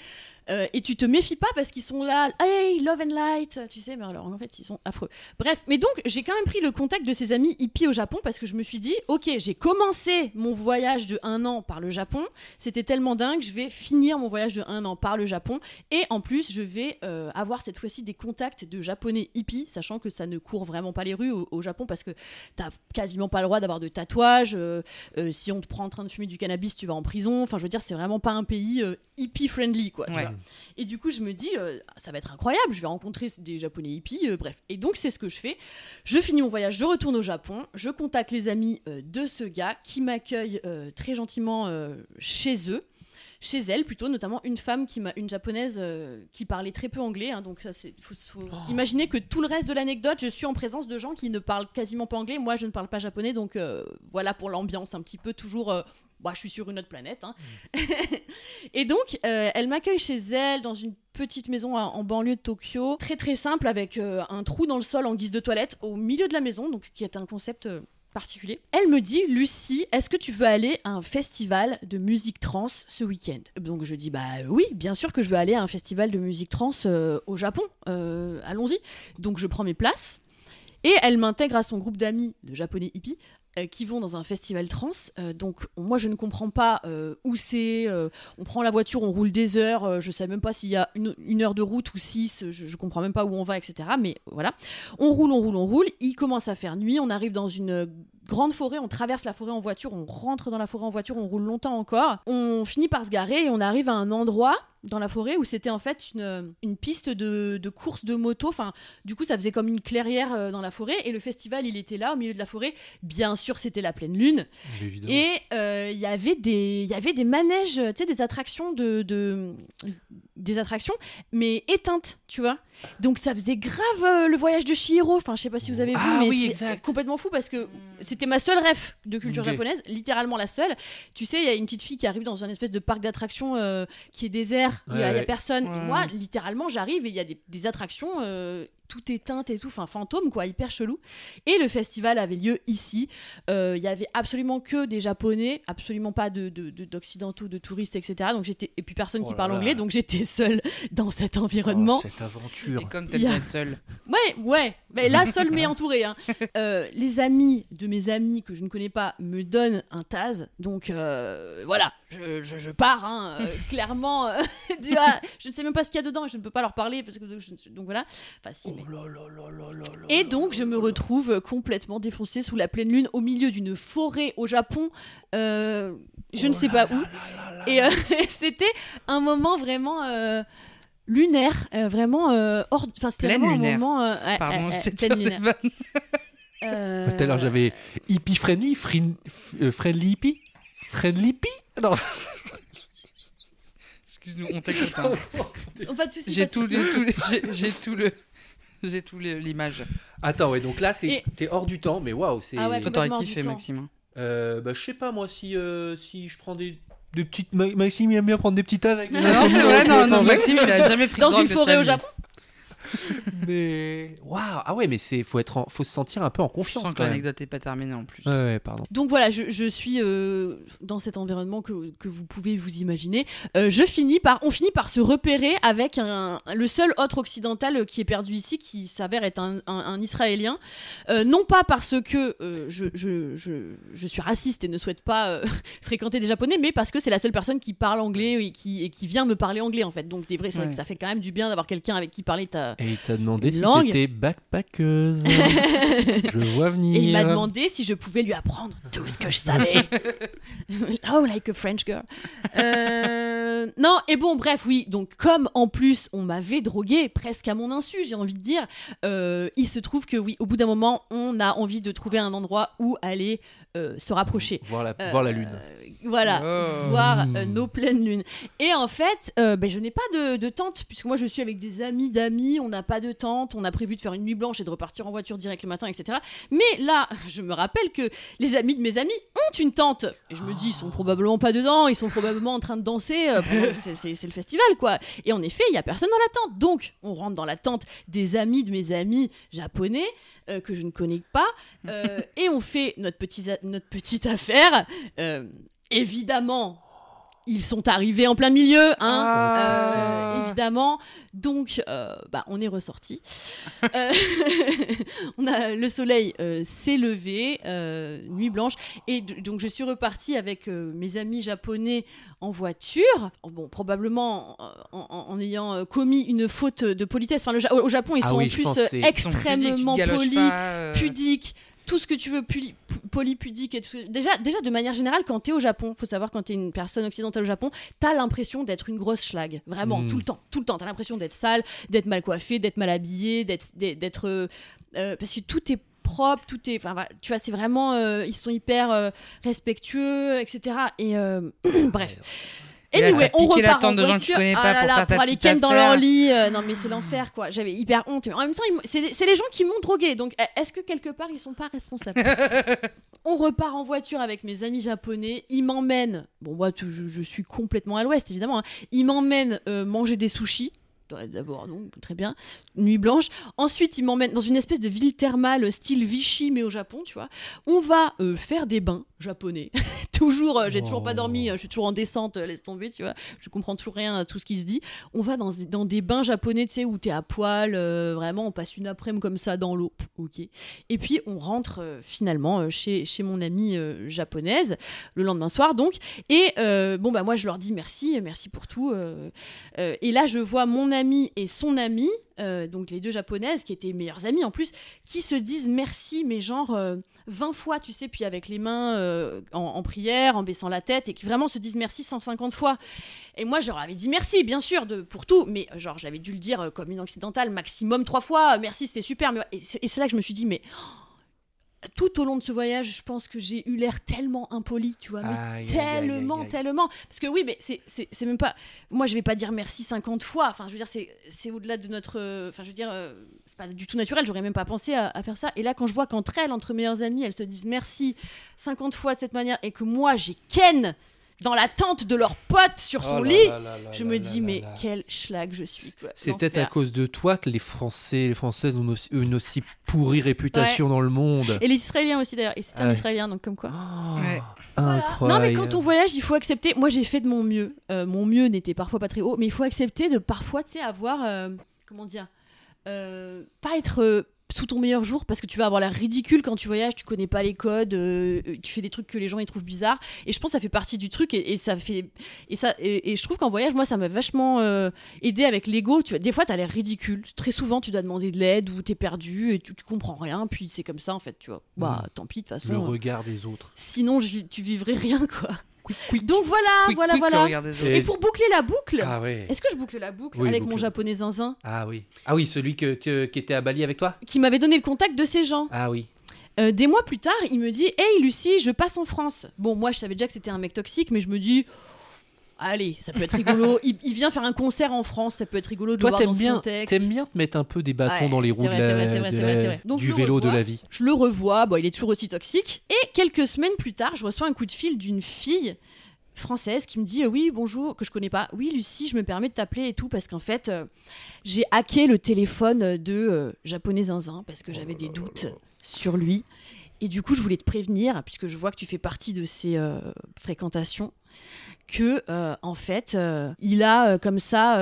S2: Euh, et tu te méfies pas parce qu'ils sont là, hey, love and light, tu sais, mais alors en fait, ils sont affreux. Bref, mais donc, j'ai quand même pris le contact de ces amis hippies au Japon parce que je me suis dit, ok, j'ai commencé mon voyage de un an par le Japon, c'était tellement dingue, je vais finir mon voyage de un an par le Japon, et en plus, je vais euh, avoir cette fois-ci des contacts de japonais hippies, sachant que ça ne court vraiment pas les rues au, au Japon parce que t'as quasiment pas le droit d'avoir de tatouages, euh, si on te prend en train de fumer du cannabis, tu vas en prison, enfin, je veux dire, c'est vraiment pas un pays hippie-friendly, quoi. tu
S4: Ouais.
S2: vois. Et du coup, je me dis, euh, ça va être incroyable, je vais rencontrer des japonais hippies, euh, bref. Et donc, c'est ce que je fais. Je finis mon voyage, je retourne au Japon, je contacte les amis euh, de ce gars qui m'accueille très gentiment chez eux. Chez elle, plutôt, notamment une femme, qui m'a, une japonaise euh, qui parlait très peu anglais. hein, donc, ça, c'est, faut, faut imaginer que tout le reste de l'anecdote, je suis en présence de gens qui ne parlent quasiment pas anglais. Moi, je ne parle pas japonais, donc euh, voilà pour l'ambiance un petit peu toujours. euh, bah, je suis sur une autre planète. hein. Et donc, euh, elle m'accueille chez elle dans une petite maison en banlieue de Tokyo, très très simple, avec euh, un trou dans le sol en guise de toilette au milieu de la maison, donc qui est un concept euh, particulier. Elle me dit, Lucie, est-ce que tu veux aller à un festival de musique trans ce week-end? Donc je dis, bah oui, bien sûr que je veux aller à un festival de musique trans au Japon. Allons-y. Donc je prends mes places. Et elle m'intègre à son groupe d'amis de japonais hippies qui vont dans un festival trans. Euh, donc moi je ne comprends pas euh, où c'est. euh, on prend la voiture, on roule des heures. euh, je sais même pas s'il y a une, une heure de route ou six. Je, je comprends même pas où on va, etc. Mais voilà. On roule, on roule, on roule. Il commence à faire nuit. On arrive dans une euh, grande forêt. On traverse la forêt en voiture. On rentre dans la forêt en voiture. On roule longtemps encore. On finit par se garer et on arrive à un endroit dans la forêt où c'était en fait une, une piste de, de course de moto. Enfin, du coup, ça faisait comme une clairière euh, dans la forêt. Et le festival, il était là, au milieu de la forêt. Bien sûr, c'était la pleine lune.
S3: Évidemment.
S2: Et euh, il y avait des, il y avait des manèges, tu sais, des attractions de, de- des attractions, mais éteintes, tu vois. Donc ça faisait grave euh, le voyage de Chihiro. Enfin, je sais pas si vous avez vu,
S3: Ah
S2: mais
S3: oui,
S2: c'est complètement fou parce que c'était ma seule ref de culture japonaise, littéralement la seule. Tu sais, il y a une petite fille qui arrive dans un espèce de parc d'attractions euh, qui est désert, il y a- il y,
S3: Ouais,
S2: a
S3: ouais.
S2: personne. Moi, littéralement, j'arrive et il y a des, des attractions. euh, tout éteinte et tout, enfin fantôme quoi, hyper chelou. Et le festival avait lieu ici. Euh, Il y avait absolument que des japonais, absolument pas de de- de- d'occidentaux, de, touristes, etc. Donc j'étais et puis personne
S3: Oh
S2: qui parle
S3: là.
S2: anglais, donc j'étais seule dans cet
S3: Oh,
S2: environnement.
S3: cette aventure.
S4: Et comme
S2: y a-
S4: seule.
S2: Ouais, ouais. Mais là, seule mais entourée. hein. Euh, les amis de mes amis que je ne connais pas me donnent un Taz. Donc euh, voilà, je, je- je pars. hein, euh, clairement, euh, tu vois, je ne sais même pas ce qu'il y a dedans et je ne peux pas leur parler. Parce que, je- donc voilà. Enfin, si, Et donc, je me retrouve complètement défoncée sous la pleine lune au milieu d'une forêt au Japon. euh, je ne sais pas où. Et euh, c'était un moment vraiment euh, lunaire, euh, vraiment euh, hors. Enfin, c'était
S4: Pleine
S2: vraiment
S4: lunaire.
S2: un moment. euh,
S4: Pardon, c'est
S2: pleine lunaire.
S3: Tout à l'heure, j'avais hippie friendly, frin- f- friendly hippie Friendly hippie Non.
S4: Excuse-nous, on t'écoute. hein.
S2: Oh, pas de soucis,
S4: J'ai tout, tout tout le, j'ai tout l'image.
S3: Attends, ouais, donc là,
S2: Et-
S3: t'es hors du temps, mais waouh, c'est.
S2: Ah ouais,
S4: Toi, t'aurais kiffé. Maxime.
S3: Euh, bah, je sais pas, moi, si, euh, si je prends des, des petites. Ma- Maxime, il aime bien prendre des petites tasses avec des
S2: Non,
S4: c'est vrai, non, non, Maxime, il a jamais pris de
S2: Dans
S4: drogue
S2: une forêt au. Japon.
S3: Mais. Waouh, ah ouais, mais c'est faut être, en- faut se sentir un peu en
S4: Je
S3: confiance.
S4: sens que l'anecdote n'est pas terminée en plus.
S3: Ouais, ouais, pardon.
S2: Donc voilà, je, je suis euh, dans cet environnement que, que vous pouvez vous imaginer. Euh, je finis par, on finit par se repérer avec un, le seul autre occidental qui est perdu ici, qui s'avère être un, un- un Israélien. Euh, non pas parce que euh, je, je, je, je suis raciste et ne souhaite pas euh, fréquenter des Japonais, mais parce que c'est la seule personne qui parle anglais et qui, et qui vient me parler anglais en fait. Donc des vrais, c'est vrai
S4: Ouais.
S2: que ça fait quand même du bien d'avoir quelqu'un avec qui parler ta...
S3: Et il t'a demandé si
S2: Langue.
S3: t'étais backpackeuse. je vois venir.
S2: Et il m'a demandé si je pouvais lui apprendre tout ce que je savais. oh, like a French girl. Euh, non, et bon, bref, oui. Donc, comme en plus on m'avait drogué presque à mon insu, j'ai envie de dire, euh, il se trouve que oui, au bout d'un moment, on a envie de trouver un endroit où aller euh, se rapprocher.
S3: Voir la,
S2: Euh,
S3: voir la lune.
S2: Voilà,
S4: Oh.
S2: voir euh,
S3: Mm.
S2: nos pleines lunes. Et en fait, euh, ben, je n'ai pas de, de tente, puisque moi je suis avec des amis d'amis, on n'a pas de tente, on a prévu de faire une nuit blanche et de repartir en voiture direct le matin, etc. Mais là, je me rappelle que les amis de mes amis ont une tente. Et je me dis, ils sont probablement pas dedans, ils sont probablement en train de danser, euh, c'est- le festival quoi. Et en effet, il n'y a personne dans la tente. Donc, on rentre dans la tente des amis de mes amis japonais, euh, que je ne connais pas, euh, et on fait notre, petit, notre petite affaire. Euh, évidemment, ils sont arrivés en plein milieu, hein,
S4: Ah.
S2: euh, évidemment. Donc, euh, bah, on est ressorti. Euh, on a le soleil euh, s'est levé, euh, nuit blanche, et donc je suis repartie avec euh, mes amis japonais en voiture. Bon, probablement en, en- en ayant commis une faute de politesse. Enfin, le au Japon, ils
S3: Ah
S2: sont
S3: oui,
S2: en plus
S4: pudiques,
S2: extrêmement polis
S4: pas, euh,
S2: pudique, tout ce que tu veux, puli- pu- poli, pudique et tout. ce- Déjà, déjà, de manière générale, quand t'es au Japon, faut savoir quand t'es une personne occidentale au Japon, t'as l'impression d'être une grosse schlag. Vraiment,
S3: Mm.
S2: tout le temps, tout le temps. T'as l'impression d'être sale, d'être mal coiffé, d'être mal habillé, d'être, euh, euh, parce que tout est propre, tout est, enfin, voilà, tu vois, c'est vraiment, euh, ils sont hyper respectueux, etc. Et bref. Anyway, on repart en
S4: de gens que
S2: voiture.
S4: tu connais
S2: Ah
S4: pas
S2: là
S4: pour
S2: là,
S4: faire ta
S2: pour aller ken dans leur lit. euh, non mais c'est l'enfer quoi. J'avais hyper honte. En même temps, c'est les, gens qui m'ont drogué. Donc euh, est-ce que quelque part ils sont pas responsables? On repart en voiture avec mes amis japonais. Ils m'emmènent. Bon moi je, je suis complètement à l'ouest évidemment. hein. Ils m'emmènent euh, manger des sushis. D'abord, donc très bien, nuit blanche. Ensuite, ils m'emmènent dans une espèce de ville thermale style Vichy, mais au Japon, tu vois. On va euh, faire des bains japonais. toujours, euh, j'ai toujours pas
S3: Oh.
S2: dormi, euh, je suis toujours en descente, laisse tomber, tu vois. Je comprends toujours rien à tout ce qui se dit. On va dans, dans des bains japonais, tu sais, où t'es à poil, euh, vraiment, on passe une après-midi comme ça dans l'eau. Ok. Et puis, on rentre finalement chez, chez mon amie japonaise, le lendemain soir, donc. Et bon, bah, moi, je leur dis merci, merci pour tout. et là, je vois mon ami et son ami, euh, donc les deux japonaises, qui étaient meilleures amies en plus, qui se disent merci, mais genre euh, 20 fois, tu sais, puis avec les mains euh, en, prière, en baissant la tête, et qui vraiment se disent merci 150 fois. Et moi, je leur avais dit merci, bien sûr, de, pour tout, mais euh, genre, j'avais dû le dire euh, comme une occidentale, maximum trois fois, merci, c'était super. Mais, et c'est et c'est là que je me suis dit, mais oh, tout au long de ce voyage, je pense que j'ai eu l'air tellement impoli, tu vois, mais
S3: Aïe,
S2: tellement,
S3: aïe, aïe.
S2: tellement. Parce que oui, mais c'est- même pas. Moi, je vais pas dire merci 50 fois. Enfin, je veux dire, c'est c'est au-delà de notre. Enfin, je veux dire, euh, c'est pas du tout naturel. J'aurais même pas pensé à, à faire ça. Et là, quand je vois qu'entre elles, entre meilleures amies, elles se disent merci 50 fois de cette manière et que moi, j'ai Ken dans la tente de leur pote sur son
S3: Oh là
S2: lit,
S3: là là là
S2: je
S3: là
S2: me
S3: là
S2: dis,
S3: là
S2: mais
S3: là.
S2: quel schlag je suis.
S3: C'est peut-être à cause de toi que les Français, les Françaises ont aussi- une aussi pourrie réputation dans le monde.
S2: Et les Israéliens aussi d'ailleurs. Et c'était un
S3: Ouais.
S2: Israélien, donc comme quoi.
S3: Oh,
S4: Ouais.
S2: Voilà.
S3: Incroyable.
S2: Non, mais quand on voyage, il faut accepter. Moi, j'ai fait de mon mieux. Euh, mon mieux n'était parfois pas très haut, mais il faut accepter de parfois, tu sais, avoir. euh, comment dire euh, Pas être. Sous ton meilleur jour parce que tu vas avoir l'air ridicule quand tu voyages, tu connais pas les codes, euh, tu fais des trucs que les gens ils trouvent bizarres et je pense que ça fait partie du truc et, et ça fait et ça et, et je trouve qu'en voyage moi ça m'a vachement euh, aidé avec l'ego, tu vois des fois tu as l'air ridicule, très souvent tu dois demander de l'aide ou t'es perdu et tu, tu comprends rien puis c'est comme ça en fait, tu vois. Bah tant pis de toute façon.
S3: le
S2: euh,
S3: regard des autres.
S2: Sinon, je tu vivrais rien, quoi. Donc voilà,
S4: Quick,
S2: voilà, voilà.
S3: Et-
S2: pour boucler la boucle,
S3: Ah
S2: est-ce que je boucle la boucle
S3: Oui,
S2: avec
S3: boucle.
S2: mon japonais zinzin
S3: Ah oui. Ah oui, celui que, que- qui était à Bali avec toi
S2: qui m'avait donné le contact de ces gens
S3: Ah oui.
S2: Euh, Des mois plus tard, il me dit Hey Lucie, je passe en France. Bon, moi je savais déjà que c'était un mec toxique, mais je me dis Allez, ça peut être rigolo. il, il vient faire un concert en France, ça peut être rigolo de
S3: Toi,
S2: voir dans ce
S3: bien,
S2: contexte.
S3: t'aimes bien te mettre un peu des bâtons
S2: Ouais,
S3: dans les roues
S2: vrai,
S3: de la-
S2: c'est vrai, c'est vrai,
S3: de
S2: c'est vrai,
S3: la-
S2: c'est vrai. Donc,
S3: du vélo de la vie.
S2: Je le revois, bon, il est toujours aussi toxique. Et quelques semaines plus tard, je reçois un coup de fil d'une fille française qui me dit euh, oui bonjour que je connais pas oui Lucie je me permets de t'appeler et tout parce qu'en fait euh, j'ai hacké le téléphone de euh, japonais zinzin parce que j'avais des doutes sur lui et du coup je voulais te prévenir puisque je vois que tu fais partie de ces fréquentations que euh, en fait euh, il a euh, comme ça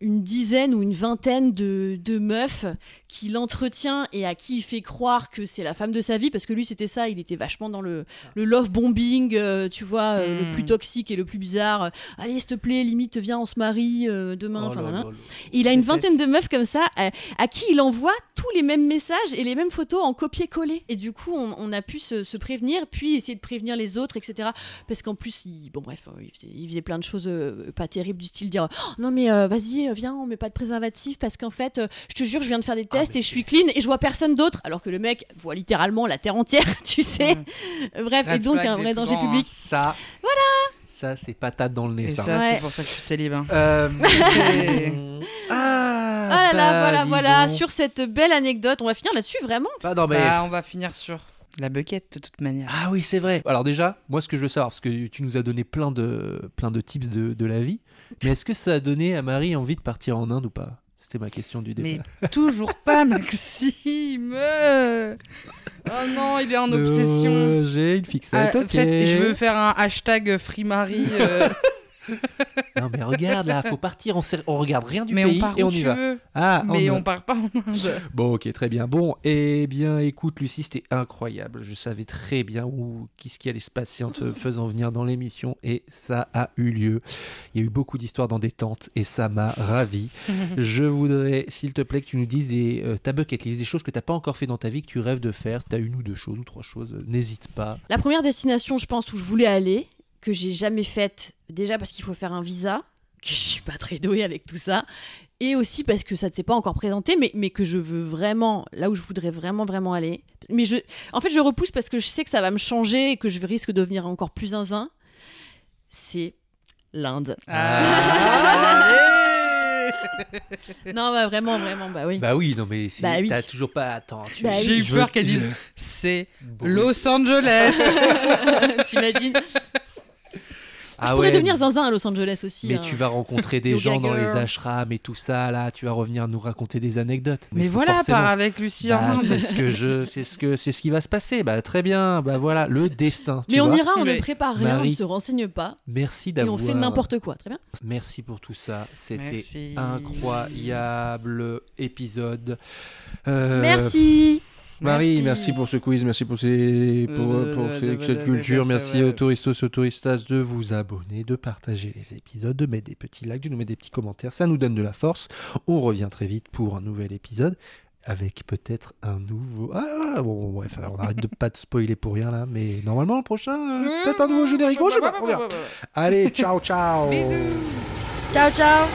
S2: une dizaine ou une vingtaine de, de meufs qu'il entretient et à qui il fait croire que c'est la femme de sa vie parce que lui c'était ça il était vachement dans le, le love bombing tu vois le plus toxique et le plus bizarre allez s'il te plaît limite viens on se marie demain
S3: Oh là.
S2: Et il a une vingtaine de meufs comme ça à qui il envoie tous les mêmes messages et les mêmes photos en copier-coller. Et du coup, on, on a pu se, se prévenir, puis essayer de prévenir les autres, etc. Parce qu'en plus, il, bon bref, euh, il faisait, il faisait plein de choses euh, pas terribles du style dire Oh, non mais euh, vas-y, viens, on met pas de préservatif parce qu'en fait, euh, je te jure, je viens de faire des tests
S3: mais
S2: et je suis clean et je vois personne d'autre. Alors que le mec voit littéralement la terre entière, tu sais.
S4: Mm.
S2: Bref, et donc un vrai danger public.
S3: Ça. Voilà. Ça, c'est patate dans le nez,
S4: Et
S3: ça.
S4: ça,
S2: Ouais.
S4: c'est pour ça que je suis célib. hein.
S3: Euh,
S4: Et-
S3: ah,
S2: Oh là là,
S3: bah,
S2: voilà, voilà, sur cette belle anecdote, on va finir là-dessus, vraiment.
S3: Bah, non, mais...
S4: Bah, on va finir sur la bucket de toute manière.
S3: Ah oui, c'est vrai. Alors déjà, moi, ce que je veux savoir, parce que tu nous as donné plein de, plein de tips de, de la vie, mais est-ce que ça a donné à Marie envie de partir en Inde ou pas? C'était ma question du début.
S4: Mais toujours pas, Maxime Oh non, il est en obsession.
S3: Euh, J'ai une fixette,
S4: Ah,
S3: ok.
S4: je veux faire un hashtag FreeMarie. euh,
S3: Non mais regarde là, faut partir, on, on regarde rien du
S4: Mais
S3: pays
S4: on part
S3: et
S4: où
S3: on y
S4: tu
S3: va.
S4: veux.
S3: Ah,
S4: Mais on part pas en Inde.
S3: Bon, ok, très bien. Bon, eh bien, écoute, Lucie, c'était incroyable. Je savais très bien où, qu'est-ce qui allait se passer en te faisant venir dans l'émission et ça a eu lieu. Il y a eu beaucoup d'histoires dans des tentes et ça m'a ravi. Je voudrais, s'il te plaît, que tu nous dises des, euh, ta bucket list, des choses que tu n'as pas encore fait dans ta vie, que tu rêves de faire. Si tu as une ou deux choses ou trois choses, euh, n'hésite pas.
S2: La première destination, je pense, où je voulais aller, que j'ai jamais faite, déjà parce qu'il faut faire un visa, que je suis pas très douée avec tout ça, et aussi parce que ça ne s'est pas encore présenté, mais, mais que je veux vraiment, là où je voudrais vraiment, vraiment aller. Mais je, en fait, je repousse parce que je sais que ça va me changer et que je risque de devenir encore plus zinzin. C'est l'Inde. Non, bah, vraiment, vraiment, bah oui.
S3: Bah oui, non mais si,
S2: Bah oui.
S3: t'as toujours pas. Attends, tu-
S2: Bah oui.
S4: J'ai eu peur qu'elle dise c'est
S3: Bon.
S4: Los Angeles.
S2: T'imagines?
S3: Ah
S2: Je pourrais
S3: ouais,
S2: devenir zinzin à Los Angeles aussi.
S3: Mais
S2: hein.
S3: tu vas rencontrer des gens dans les ashrams et tout ça là, tu vas revenir nous raconter des anecdotes.
S4: Mais voilà,
S3: forcément-
S4: part avec Lucie
S3: Bah,
S4: en
S3: c'est ce que je, c'est ce que, c'est ce qui va se passer. Bah très bien. Bah voilà, le destin. tu
S2: Mais on ira, on ne
S4: Mais-
S2: prépare rien, on ne se renseigne pas.
S3: Merci
S2: Et
S3: d'avoir.
S2: on fait n'importe quoi, très bien.
S3: Merci pour tout ça. C'était incroyable épisode. Euh,
S2: Merci.
S3: Marie,
S4: Merci.
S3: merci pour ce quiz, merci pour, ces, pour,
S4: Euh,
S3: pour
S4: euh,
S3: ces- cette culture, merci aux touristos, aux touristas de vous abonner, de partager les épisodes, de mettre des petits likes, de nous mettre des petits commentaires, ça nous donne de la force. On revient très vite pour un nouvel épisode avec peut-être un nouveau... Ah, bon, bon, bref, on arrête de pas te spoiler pour rien là, mais normalement le prochain, euh, peut-être un nouveau générique, bon, je sais pas, on verra. Allez, ciao, ciao
S4: Bisous.
S2: Ciao, ciao.